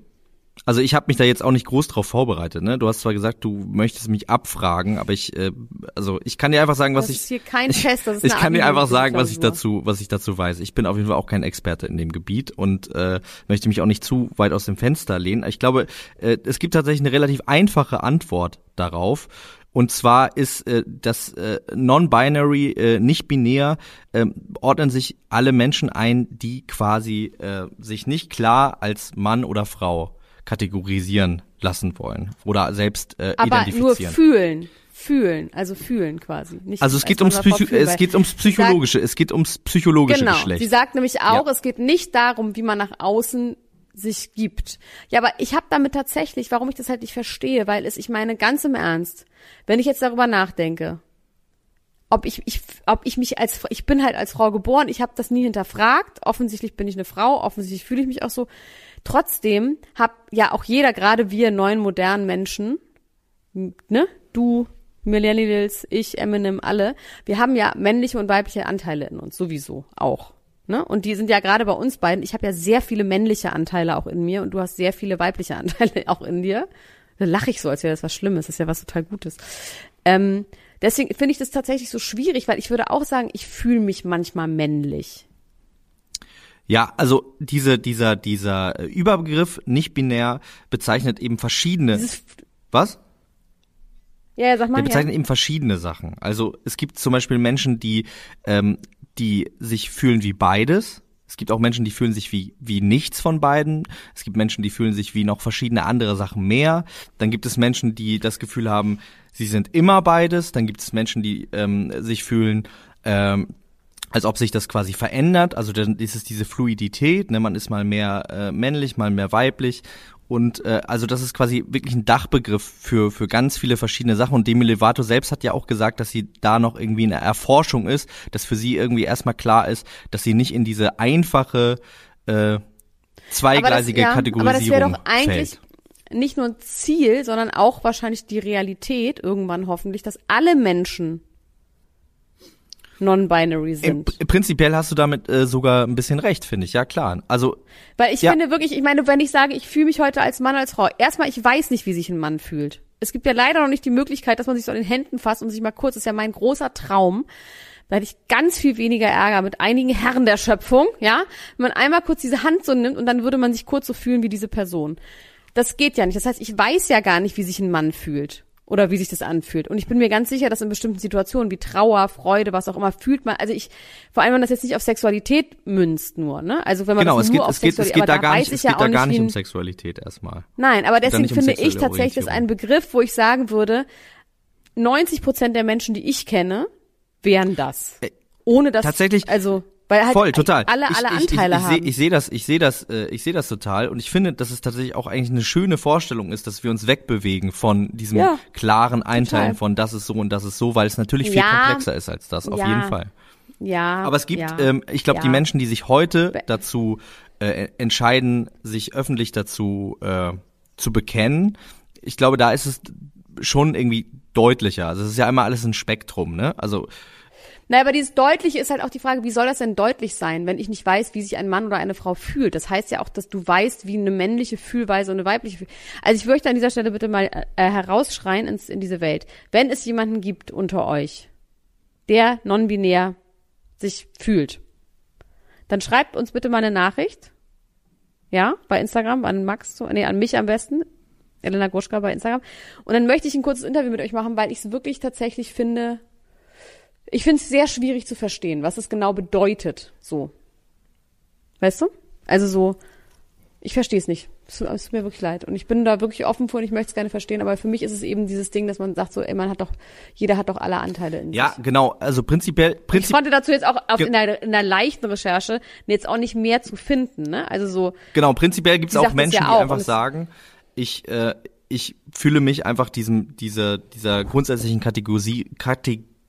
Speaker 1: Also ich habe mich da jetzt auch nicht groß drauf vorbereitet. Ne? Du hast zwar gesagt, du möchtest mich abfragen, aber ich, äh, also ich kann dir einfach sagen, was
Speaker 2: Das
Speaker 1: ich
Speaker 2: ist hier kein Test, das ist
Speaker 1: ich
Speaker 2: eine
Speaker 1: kann dir einfach sagen, was ich dazu, was ich dazu weiß. Ich bin auf jeden Fall auch kein Experte in dem Gebiet und äh, möchte mich auch nicht zu weit aus dem Fenster lehnen. Ich glaube, äh, es gibt tatsächlich eine relativ einfache Antwort darauf. Und zwar ist äh, das äh, non-binary, äh, nicht binär, äh, ordnen sich alle Menschen ein, die quasi äh, sich nicht klar als Mann oder Frau kategorisieren lassen wollen oder selbst äh,
Speaker 2: Aber nur
Speaker 1: identifizieren.
Speaker 2: fühlen. Fühlen, also fühlen quasi. Nicht
Speaker 1: Also es geht ums, Psycho
Speaker 2: fühlen,
Speaker 1: es geht ums
Speaker 2: sie sagt-
Speaker 1: psychologische, es geht ums psychologische
Speaker 2: Genau.
Speaker 1: Geschlecht.
Speaker 2: Sie sagt nämlich auch,
Speaker 1: Ja.
Speaker 2: es geht nicht darum, wie man nach außen sich gibt. Ja, aber ich habe damit tatsächlich, warum ich das halt nicht verstehe, weil es, ich meine ganz im Ernst, wenn ich jetzt darüber nachdenke, ob ich, ich ob ich mich als ich bin halt als Frau geboren, ich habe das nie hinterfragt. Offensichtlich bin ich eine Frau, offensichtlich fühle ich mich auch so. Trotzdem hat ja auch jeder, gerade wir neuen modernen Menschen, ne, du, Millennials, ich, Eminem, alle, wir haben ja männliche und weibliche Anteile in uns, sowieso auch. Ne? Und die sind ja gerade bei uns beiden, ich habe ja sehr viele männliche Anteile auch in mir und du hast sehr viele weibliche Anteile auch in dir. Da lache ich so, als wäre das was Schlimmes, das ist ja was total Gutes. Ähm, deswegen finde ich das tatsächlich so schwierig, weil ich würde auch sagen, ich fühle mich manchmal männlich.
Speaker 1: Ja, also diese, dieser, dieser äh, Überbegriff nicht binär bezeichnet eben verschiedene.
Speaker 2: Dieses,
Speaker 1: was?
Speaker 2: ja, ja, sag mal.
Speaker 1: Der
Speaker 2: Ja.
Speaker 1: bezeichnet eben verschiedene Sachen. Also es gibt zum Beispiel Menschen, die, ähm, die sich fühlen wie beides. Es gibt auch Menschen, die fühlen sich wie, wie nichts von beiden. Es gibt Menschen, die fühlen sich wie noch verschiedene andere Sachen mehr. Dann gibt es Menschen, die das Gefühl haben, sie sind immer beides. Dann gibt es Menschen, die ähm, sich fühlen, ähm, als ob sich das quasi verändert. Also dann ist es diese Fluidität, ne? man ist mal mehr äh, männlich, mal mehr weiblich. Und äh, also das ist quasi wirklich ein Dachbegriff für, für ganz viele verschiedene Sachen. Und Demi Lovato selbst hat ja auch gesagt, dass sie da noch irgendwie in der Erforschung ist, dass für sie irgendwie erstmal klar ist, dass sie nicht in diese einfache äh, zweigleisige
Speaker 2: aber das, ja, Aber das wäre doch eigentlich
Speaker 1: fällt.
Speaker 2: nicht nur ein Ziel, sondern auch wahrscheinlich die Realität irgendwann hoffentlich, dass alle Menschen non-binary
Speaker 1: Im,
Speaker 2: sind.
Speaker 1: prinzipiell hast du damit äh, sogar ein bisschen recht, finde ich. Ja, klar. Also
Speaker 2: Weil ich
Speaker 1: Ja.
Speaker 2: finde wirklich, ich meine, wenn ich sage, ich fühle mich heute als Mann, als Frau, erstmal, ich weiß nicht, wie sich ein Mann fühlt. Es gibt ja leider noch nicht die Möglichkeit, dass man sich so in den Händen fasst und sich mal kurz, das ist ja mein großer Traum, da hätte ich ganz viel weniger Ärger mit einigen Herren der Schöpfung, ja, wenn man einmal kurz diese Hand so nimmt und dann würde man sich kurz so fühlen wie diese Person. Das geht ja nicht. Das heißt, ich weiß ja gar nicht, wie sich ein Mann fühlt oder wie sich das anfühlt. Und ich bin mir ganz sicher, dass in bestimmten Situationen wie Trauer, Freude, was auch immer, fühlt man, also ich, vor allem, wenn man das jetzt nicht auf Sexualität münzt nur, ne? Also wenn man
Speaker 1: genau,
Speaker 2: das
Speaker 1: es
Speaker 2: nur
Speaker 1: geht,
Speaker 2: auf
Speaker 1: es geht, es
Speaker 2: Sexualität,
Speaker 1: geht da gar nicht,
Speaker 2: ich
Speaker 1: es geht da gar
Speaker 2: nicht,
Speaker 1: um
Speaker 2: ein-
Speaker 1: Sexualität erstmal.
Speaker 2: Nein, aber deswegen
Speaker 1: um
Speaker 2: finde ich tatsächlich das ein
Speaker 1: Orientierung.
Speaker 2: Begriff, wo ich sagen würde, 90 Prozent der Menschen, die ich kenne, wären das. Ohne dass,
Speaker 1: Äh, tatsächlich-
Speaker 2: also, weil halt
Speaker 1: Voll, total.
Speaker 2: alle,
Speaker 1: ich,
Speaker 2: alle
Speaker 1: ich,
Speaker 2: Anteile
Speaker 1: ich, ich,
Speaker 2: haben.
Speaker 1: Ich, ich sehe das, ich sehe das, äh, ich sehe das total und ich finde, dass es tatsächlich auch eigentlich eine schöne Vorstellung ist, dass wir uns wegbewegen von diesem
Speaker 2: Ja,
Speaker 1: klaren Einteilen
Speaker 2: total.
Speaker 1: von das ist so und das ist so, weil es natürlich viel
Speaker 2: Ja,
Speaker 1: komplexer ist als das, auf
Speaker 2: ja,
Speaker 1: jeden Fall.
Speaker 2: ja.
Speaker 1: Aber es gibt, ähm, ich glaube, die. Menschen, die sich heute dazu äh, entscheiden, sich öffentlich dazu äh, zu bekennen, ich glaube, da ist es schon irgendwie deutlicher. Also es ist ja immer alles ein Spektrum, ne? Also
Speaker 2: Na, aber dieses Deutliche ist halt auch die Frage, wie soll das denn deutlich sein, wenn ich nicht weiß, wie sich ein Mann oder eine Frau fühlt? Das heißt ja auch, dass du weißt, wie eine männliche Fühlweise und eine weibliche Fühl Also ich möchte an dieser Stelle bitte mal äh, herausschreien ins, in diese Welt. Wenn es jemanden gibt unter euch, der non-binär sich fühlt, dann schreibt uns bitte mal eine Nachricht. Ja, bei Instagram, an Max, nee, an mich am besten. Elena Gruschka bei Instagram. Und dann möchte ich ein kurzes Interview mit euch machen, weil ich es wirklich tatsächlich finde, ich finde es sehr schwierig zu verstehen, was es genau bedeutet, so. Weißt du? Also so, ich verstehe es nicht. Es tut mir wirklich leid. Und ich bin da wirklich offen für und ich möchte es gerne verstehen. Aber für mich ist es eben dieses Ding, dass man sagt so, ey, man hat doch, jeder hat doch alle Anteile in
Speaker 1: Ja,
Speaker 2: sich.
Speaker 1: genau. Also prinzipiell,
Speaker 2: Ich
Speaker 1: prinzip,
Speaker 2: konnte dazu jetzt auch auf, in, der, in der leichten Recherche jetzt auch nicht mehr zu finden. Ne? Also so,
Speaker 1: genau, prinzipiell gibt es auch Menschen,
Speaker 2: ja
Speaker 1: die
Speaker 2: auch
Speaker 1: einfach
Speaker 2: und es-
Speaker 1: sagen, ich, äh, ich fühle mich einfach diesem, dieser, dieser grundsätzlichen Kategorie,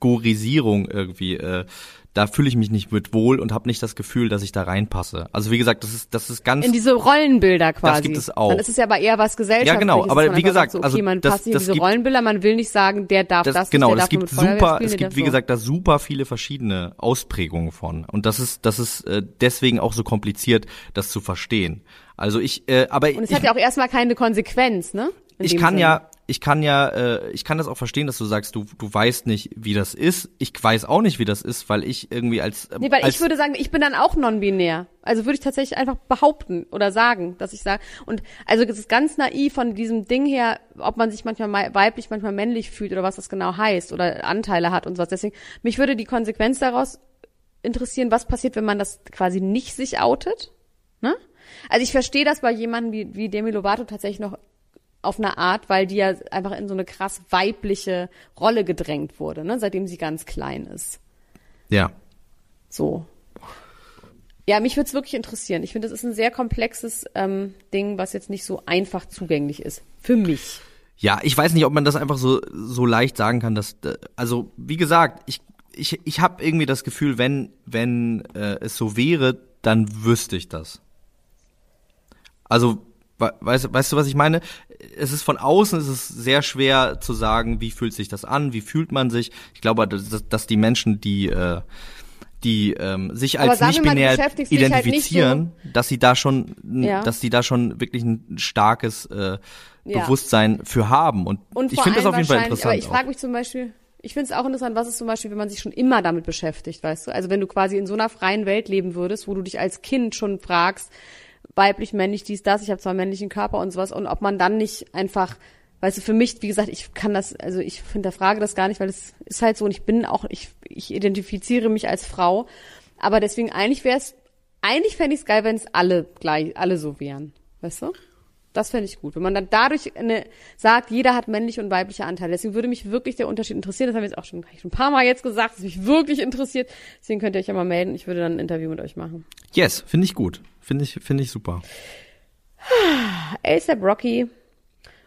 Speaker 1: Kategorisierung irgendwie, äh, da fühle ich mich nicht mit wohl und habe nicht das Gefühl, dass ich da reinpasse. Also wie gesagt, das ist, das ist ganz
Speaker 2: in diese Rollenbilder quasi.
Speaker 1: gibt es auch.
Speaker 2: Dann ist es ja aber eher was gesellschaftliches.
Speaker 1: Ja, genau, aber wie gesagt,
Speaker 2: sagt, so,
Speaker 1: also
Speaker 2: okay, man
Speaker 1: das-
Speaker 2: passt in
Speaker 1: das
Speaker 2: diese
Speaker 1: gibt-
Speaker 2: Rollenbilder, man will nicht sagen, der darf
Speaker 1: das,
Speaker 2: das,
Speaker 1: genau,
Speaker 2: nicht, der
Speaker 1: es gibt super, es gibt wie gesagt da super viele verschiedene Ausprägungen von und das ist das ist äh, deswegen auch so kompliziert, das zu verstehen. Also ich, äh, aber
Speaker 2: Und es
Speaker 1: ich,
Speaker 2: hat ja auch erstmal keine Konsequenz, ne? In
Speaker 1: ich kann
Speaker 2: Sinne.
Speaker 1: ja, ich kann ja, äh, ich kann das auch verstehen, dass du sagst, du du weißt nicht, wie das ist. Ich weiß auch nicht, wie das ist, weil ich irgendwie als
Speaker 2: Nee, weil
Speaker 1: als,
Speaker 2: ich würde sagen, ich bin dann auch non-binär. Also würde ich tatsächlich einfach behaupten oder sagen, dass ich sage. Und also es ist ganz naiv von diesem Ding her, ob man sich manchmal weiblich, manchmal männlich fühlt oder was das genau heißt oder Anteile hat und sowas. Deswegen, mich würde die Konsequenz daraus interessieren, was passiert, wenn man das quasi nicht sich outet. Ne? Also ich verstehe das bei jemandem wie, wie Demi Lovato tatsächlich noch auf eine Art, weil die ja einfach in so eine krass weibliche Rolle gedrängt wurde, ne? seitdem sie ganz klein ist.
Speaker 1: ja.
Speaker 2: So. Ja, mich würde es wirklich interessieren. Ich finde, das ist ein sehr komplexes ähm, Ding, was jetzt nicht so einfach zugänglich ist. Für mich.
Speaker 1: Ja, ich weiß nicht, ob man das einfach so so leicht sagen kann, dass äh, also wie gesagt, ich ich ich habe irgendwie das Gefühl, wenn wenn äh, es so wäre, dann wüsste ich das. Also we- weißt, weißt du, was ich meine? Es ist von außen es ist sehr schwer zu sagen, wie fühlt sich das an, wie fühlt man sich. Ich glaube, dass, dass die Menschen, die äh, die ähm, sich als
Speaker 2: mal, du
Speaker 1: nicht-binär
Speaker 2: beschäftigst dich halt nicht
Speaker 1: identifizieren, dass sie da schon,
Speaker 2: Ja.
Speaker 1: dass die da schon wirklich ein starkes äh,
Speaker 2: Ja.
Speaker 1: Bewusstsein für haben. Und,
Speaker 2: Und
Speaker 1: ich finde das auf jeden Fall interessant.
Speaker 2: Aber ich frage mich zum Beispiel, ich finde es auch interessant, was ist zum Beispiel, wenn man sich schon immer damit beschäftigt, weißt du? Also wenn du quasi in so einer freien Welt leben würdest, wo du dich als Kind schon fragst, weiblich, männlich, dies, das, ich habe zwar männlichen Körper und sowas, und ob man dann nicht einfach, weißt du, für mich, wie gesagt, ich kann das, also ich hinterfrage das gar nicht, weil es ist halt so. Und ich bin auch, ich, ich identifiziere mich als Frau, aber deswegen eigentlich wäre es, eigentlich fände ich es geil, wenn es alle gleich, alle so wären, weißt du? Das fände ich gut. Wenn man dann dadurch eine, sagt, jeder hat männliche und weibliche Anteile. Deswegen würde mich wirklich der Unterschied interessieren. Das haben wir jetzt auch schon, ich schon ein paar Mal jetzt gesagt, dass mich wirklich interessiert. Deswegen könnt ihr euch ja mal melden. Ich würde dann ein Interview mit euch machen.
Speaker 1: yes, finde ich gut. Finde ich, finde ich super.
Speaker 2: ASAP Rocky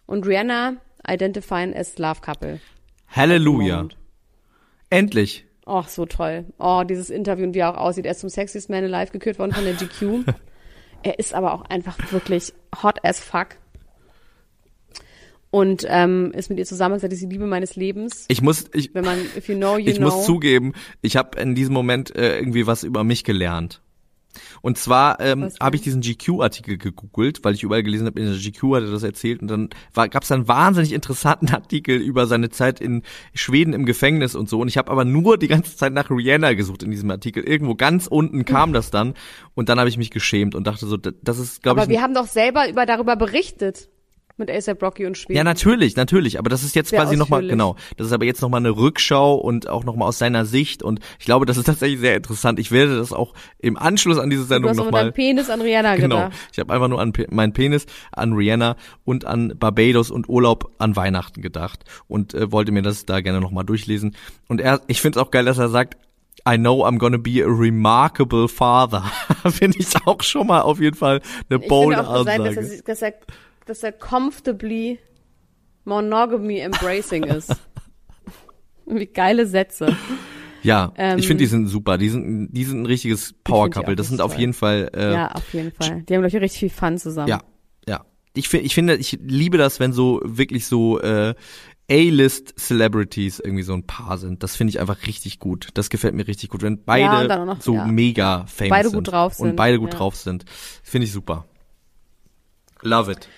Speaker 2: und Rihanna identifying as Love Couple.
Speaker 1: Halleluja. Endlich.
Speaker 2: Oh, so toll. Oh, dieses Interview und wie er auch aussieht. Er ist zum Sexiest Man Alive gekürt worden von der GQ. er ist aber auch einfach wirklich hot as fuck. Und ähm, ist mit ihr zusammen, gesagt, ist die Liebe meines Lebens.
Speaker 1: Ich muss, ich,
Speaker 2: Wenn man, if you know, you
Speaker 1: ich
Speaker 2: know.
Speaker 1: muss zugeben, ich habe in diesem Moment äh, irgendwie was über mich gelernt. Und zwar ähm, habe ich diesen GQ-Artikel gegoogelt, weil ich überall gelesen habe, in der GQ hat er das erzählt und dann gab es einen wahnsinnig interessanten Artikel über seine Zeit in Schweden im Gefängnis und so. Und ich habe aber nur die ganze Zeit nach Rihanna gesucht in diesem Artikel. Irgendwo ganz unten kam das dann und dann habe ich mich geschämt und dachte so, das ist, glaube ich,
Speaker 2: Aber wir haben doch selber über, darüber berichtet. Mit ASAP Rocky und Schweden.
Speaker 1: Ja, natürlich, natürlich. Aber das ist jetzt
Speaker 2: Sehr
Speaker 1: quasi nochmal, genau. Das ist aber jetzt nochmal eine Rückschau und auch nochmal aus seiner Sicht. Und ich glaube, das ist tatsächlich sehr interessant. Ich werde das auch im Anschluss an diese
Speaker 2: du
Speaker 1: Sendung
Speaker 2: hast doch mit
Speaker 1: nochmal.
Speaker 2: deinem Penis an Rihanna
Speaker 1: Genau.
Speaker 2: gedacht.
Speaker 1: Ich habe einfach nur an Pe meinen Penis, an Rihanna und an Barbados und Urlaub an Weihnachten gedacht und äh, wollte mir das da gerne nochmal durchlesen. Und er, ich finde es auch geil, dass er sagt, I know I'm gonna be a remarkable father. finde ich auch schon mal auf jeden Fall eine bold
Speaker 2: finde auch, dass er,
Speaker 1: Aussage.
Speaker 2: dass er, dass er, comfortably monogamy embracing ist. Wie geile Sätze.
Speaker 1: Ja,
Speaker 2: Ähm,
Speaker 1: ich finde, die sind super. Die sind, die sind ein richtiges Power Couple. Das sind
Speaker 2: richtig
Speaker 1: auf
Speaker 2: toll.
Speaker 1: jeden Fall. Äh,
Speaker 2: ja, auf jeden Fall. Die haben, glaube ich, richtig viel Fun zusammen.
Speaker 1: ja, ja. Ich, ich finde, ich liebe das, wenn so wirklich so äh, A-List Celebrities irgendwie so ein Paar sind. Das finde ich einfach richtig gut. Das gefällt mir richtig gut, wenn
Speaker 2: Ja,
Speaker 1: beide
Speaker 2: und auch noch,
Speaker 1: so
Speaker 2: ja.
Speaker 1: mega famous
Speaker 2: Beide
Speaker 1: sind
Speaker 2: gut drauf
Speaker 1: und
Speaker 2: sind,
Speaker 1: beide gut
Speaker 2: ja.
Speaker 1: drauf sind. Finde ich super. Love it.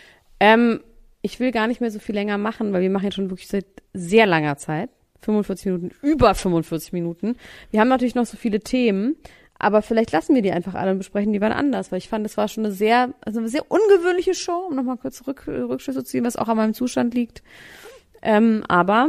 Speaker 2: Ähm, ich will gar nicht mehr so viel länger machen, weil wir machen jetzt schon wirklich seit sehr langer Zeit. 45 Minuten, über 45 Minuten. Wir haben natürlich noch so viele Themen, aber vielleicht lassen wir die einfach alle und besprechen die wann anders, weil ich fand, das war schon eine sehr, also eine sehr ungewöhnliche Show, um nochmal kurz Rück, Rückschlüsse zu ziehen, was auch an meinem Zustand liegt. Ähm, aber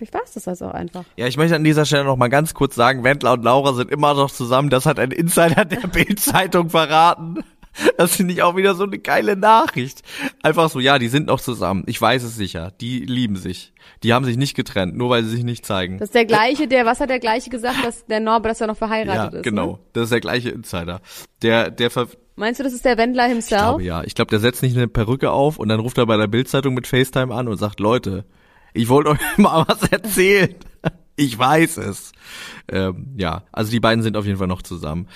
Speaker 2: Vielleicht war es das also auch einfach.
Speaker 1: Ja, ich möchte an dieser Stelle noch mal ganz kurz sagen, Wendler und Laura sind immer noch zusammen. Das hat ein Insider der Bild-Zeitung verraten. Das finde ich auch wieder so eine geile Nachricht. Einfach so, ja, die sind noch zusammen. Ich weiß es sicher. Die lieben sich. Die haben sich nicht getrennt, nur weil sie sich nicht zeigen.
Speaker 2: Das ist der gleiche, der, was hat der gleiche gesagt, dass der Norbert, dass er noch verheiratet
Speaker 1: ja,
Speaker 2: ist?
Speaker 1: genau.
Speaker 2: Ne?
Speaker 1: Das ist der gleiche Insider. Der, der ver
Speaker 2: Meinst du, das ist der Wendler
Speaker 1: ich
Speaker 2: himself?
Speaker 1: glaube ja. Ich glaube, der setzt nicht eine Perücke auf und dann ruft er bei der Bildzeitung mit FaceTime an und sagt, Leute, ich wollte euch mal was erzählen. Ich weiß es. Ähm, ja, also die beiden sind auf jeden Fall noch zusammen.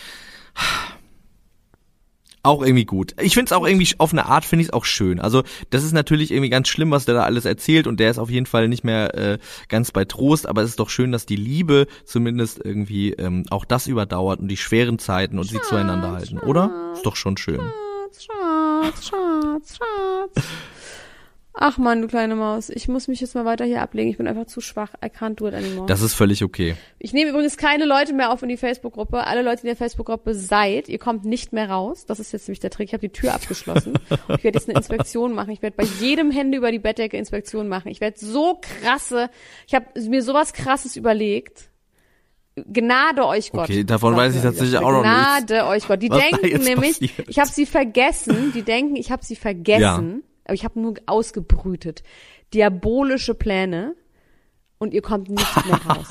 Speaker 1: Auch irgendwie gut. Ich finde es auch irgendwie, auf eine Art finde ich es auch schön. Also das ist natürlich irgendwie ganz schlimm, was der da alles erzählt und der ist auf jeden Fall nicht mehr äh, ganz bei Trost, aber es ist doch schön, dass die Liebe zumindest irgendwie ähm, auch das überdauert und die schweren Zeiten und sie zueinander halten, oder? Ist doch schon schön.
Speaker 2: Schatz, Schatz, Schatz. Ach man, du kleine Maus, ich muss mich jetzt mal weiter hier ablegen. Ich bin einfach zu schwach. I can't do it anymore.
Speaker 1: Das ist völlig okay.
Speaker 2: Ich nehme übrigens keine Leute mehr auf in die Facebook-Gruppe. Alle Leute, die in der Facebook-Gruppe seid, ihr kommt nicht mehr raus. Das ist jetzt nämlich der Trick. Ich habe die Tür abgeschlossen. Ich werde jetzt eine Inspektion machen. Ich werde bei jedem Hände über die Bettdecke Inspektion machen. Ich werde so krasse, ich habe mir sowas krasses überlegt. Gnade euch Gott.
Speaker 1: Okay, davon weiß ich tatsächlich auch noch nichts.
Speaker 2: Gnade euch Gott. Die
Speaker 1: Was
Speaker 2: denken nämlich,
Speaker 1: passiert.
Speaker 2: ich habe sie vergessen. Die denken, ich habe sie vergessen. Aber ich habe nur ausgebrütet. Diabolische Pläne. Und ihr kommt nicht mehr raus.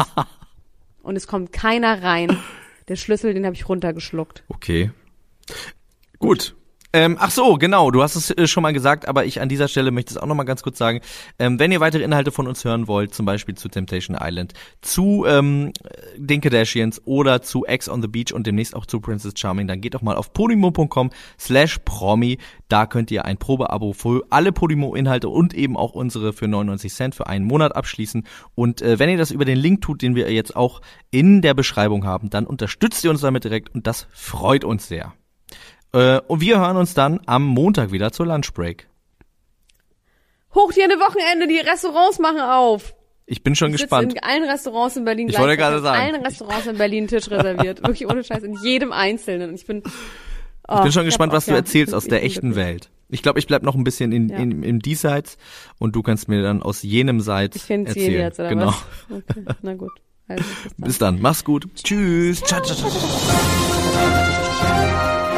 Speaker 2: Und es kommt keiner rein. Der Schlüssel, den habe ich runtergeschluckt.
Speaker 1: Okay. Gut. Ähm, ach so, genau, du hast es äh, schon mal gesagt, aber ich an dieser Stelle möchte es auch noch mal ganz kurz sagen. Ähm, wenn ihr weitere Inhalte von uns hören wollt, zum Beispiel zu Temptation Island, zu ähm, den Kardashians oder zu Ex on the Beach und demnächst auch zu Princess Charming, dann geht doch mal auf podimo.com slash promi. Da könnt ihr ein Probeabo für alle Podimo-Inhalte und eben auch unsere für 99 Cent für einen Monat abschließen. Und äh, wenn ihr das über den Link tut, den wir jetzt auch in der Beschreibung haben, dann unterstützt ihr uns damit direkt und das freut uns sehr. Äh, und wir hören uns dann am Montag wieder zur Lunchbreak.
Speaker 2: Hoch die Ende Wochenende, die Restaurants machen auf.
Speaker 1: Ich bin schon
Speaker 2: Ich
Speaker 1: gespannt.
Speaker 2: in allen Restaurants in Berlin
Speaker 1: Ich wollte gerade sagen.
Speaker 2: In allen Restaurants in Berlin Tisch reserviert. Wirklich ohne Scheiß. In jedem Einzelnen. Und ich bin, oh,
Speaker 1: Ich bin schon
Speaker 2: hab
Speaker 1: gespannt,
Speaker 2: auch-
Speaker 1: was du
Speaker 2: ja,
Speaker 1: erzählst
Speaker 2: ich
Speaker 1: aus der
Speaker 2: ich
Speaker 1: echten. Welt. Ich glaube, ich bleib noch ein bisschen in,
Speaker 2: Ja.
Speaker 1: in, im Diesseits und du kannst mir dann aus jenem Seits
Speaker 2: Ich
Speaker 1: erzählen.
Speaker 2: jetzt, oder
Speaker 1: genau.
Speaker 2: was? Okay, na gut. Also, bis dann.
Speaker 1: Bis dann. Mach's gut. Tschüss. Ciao, ciao, ciao.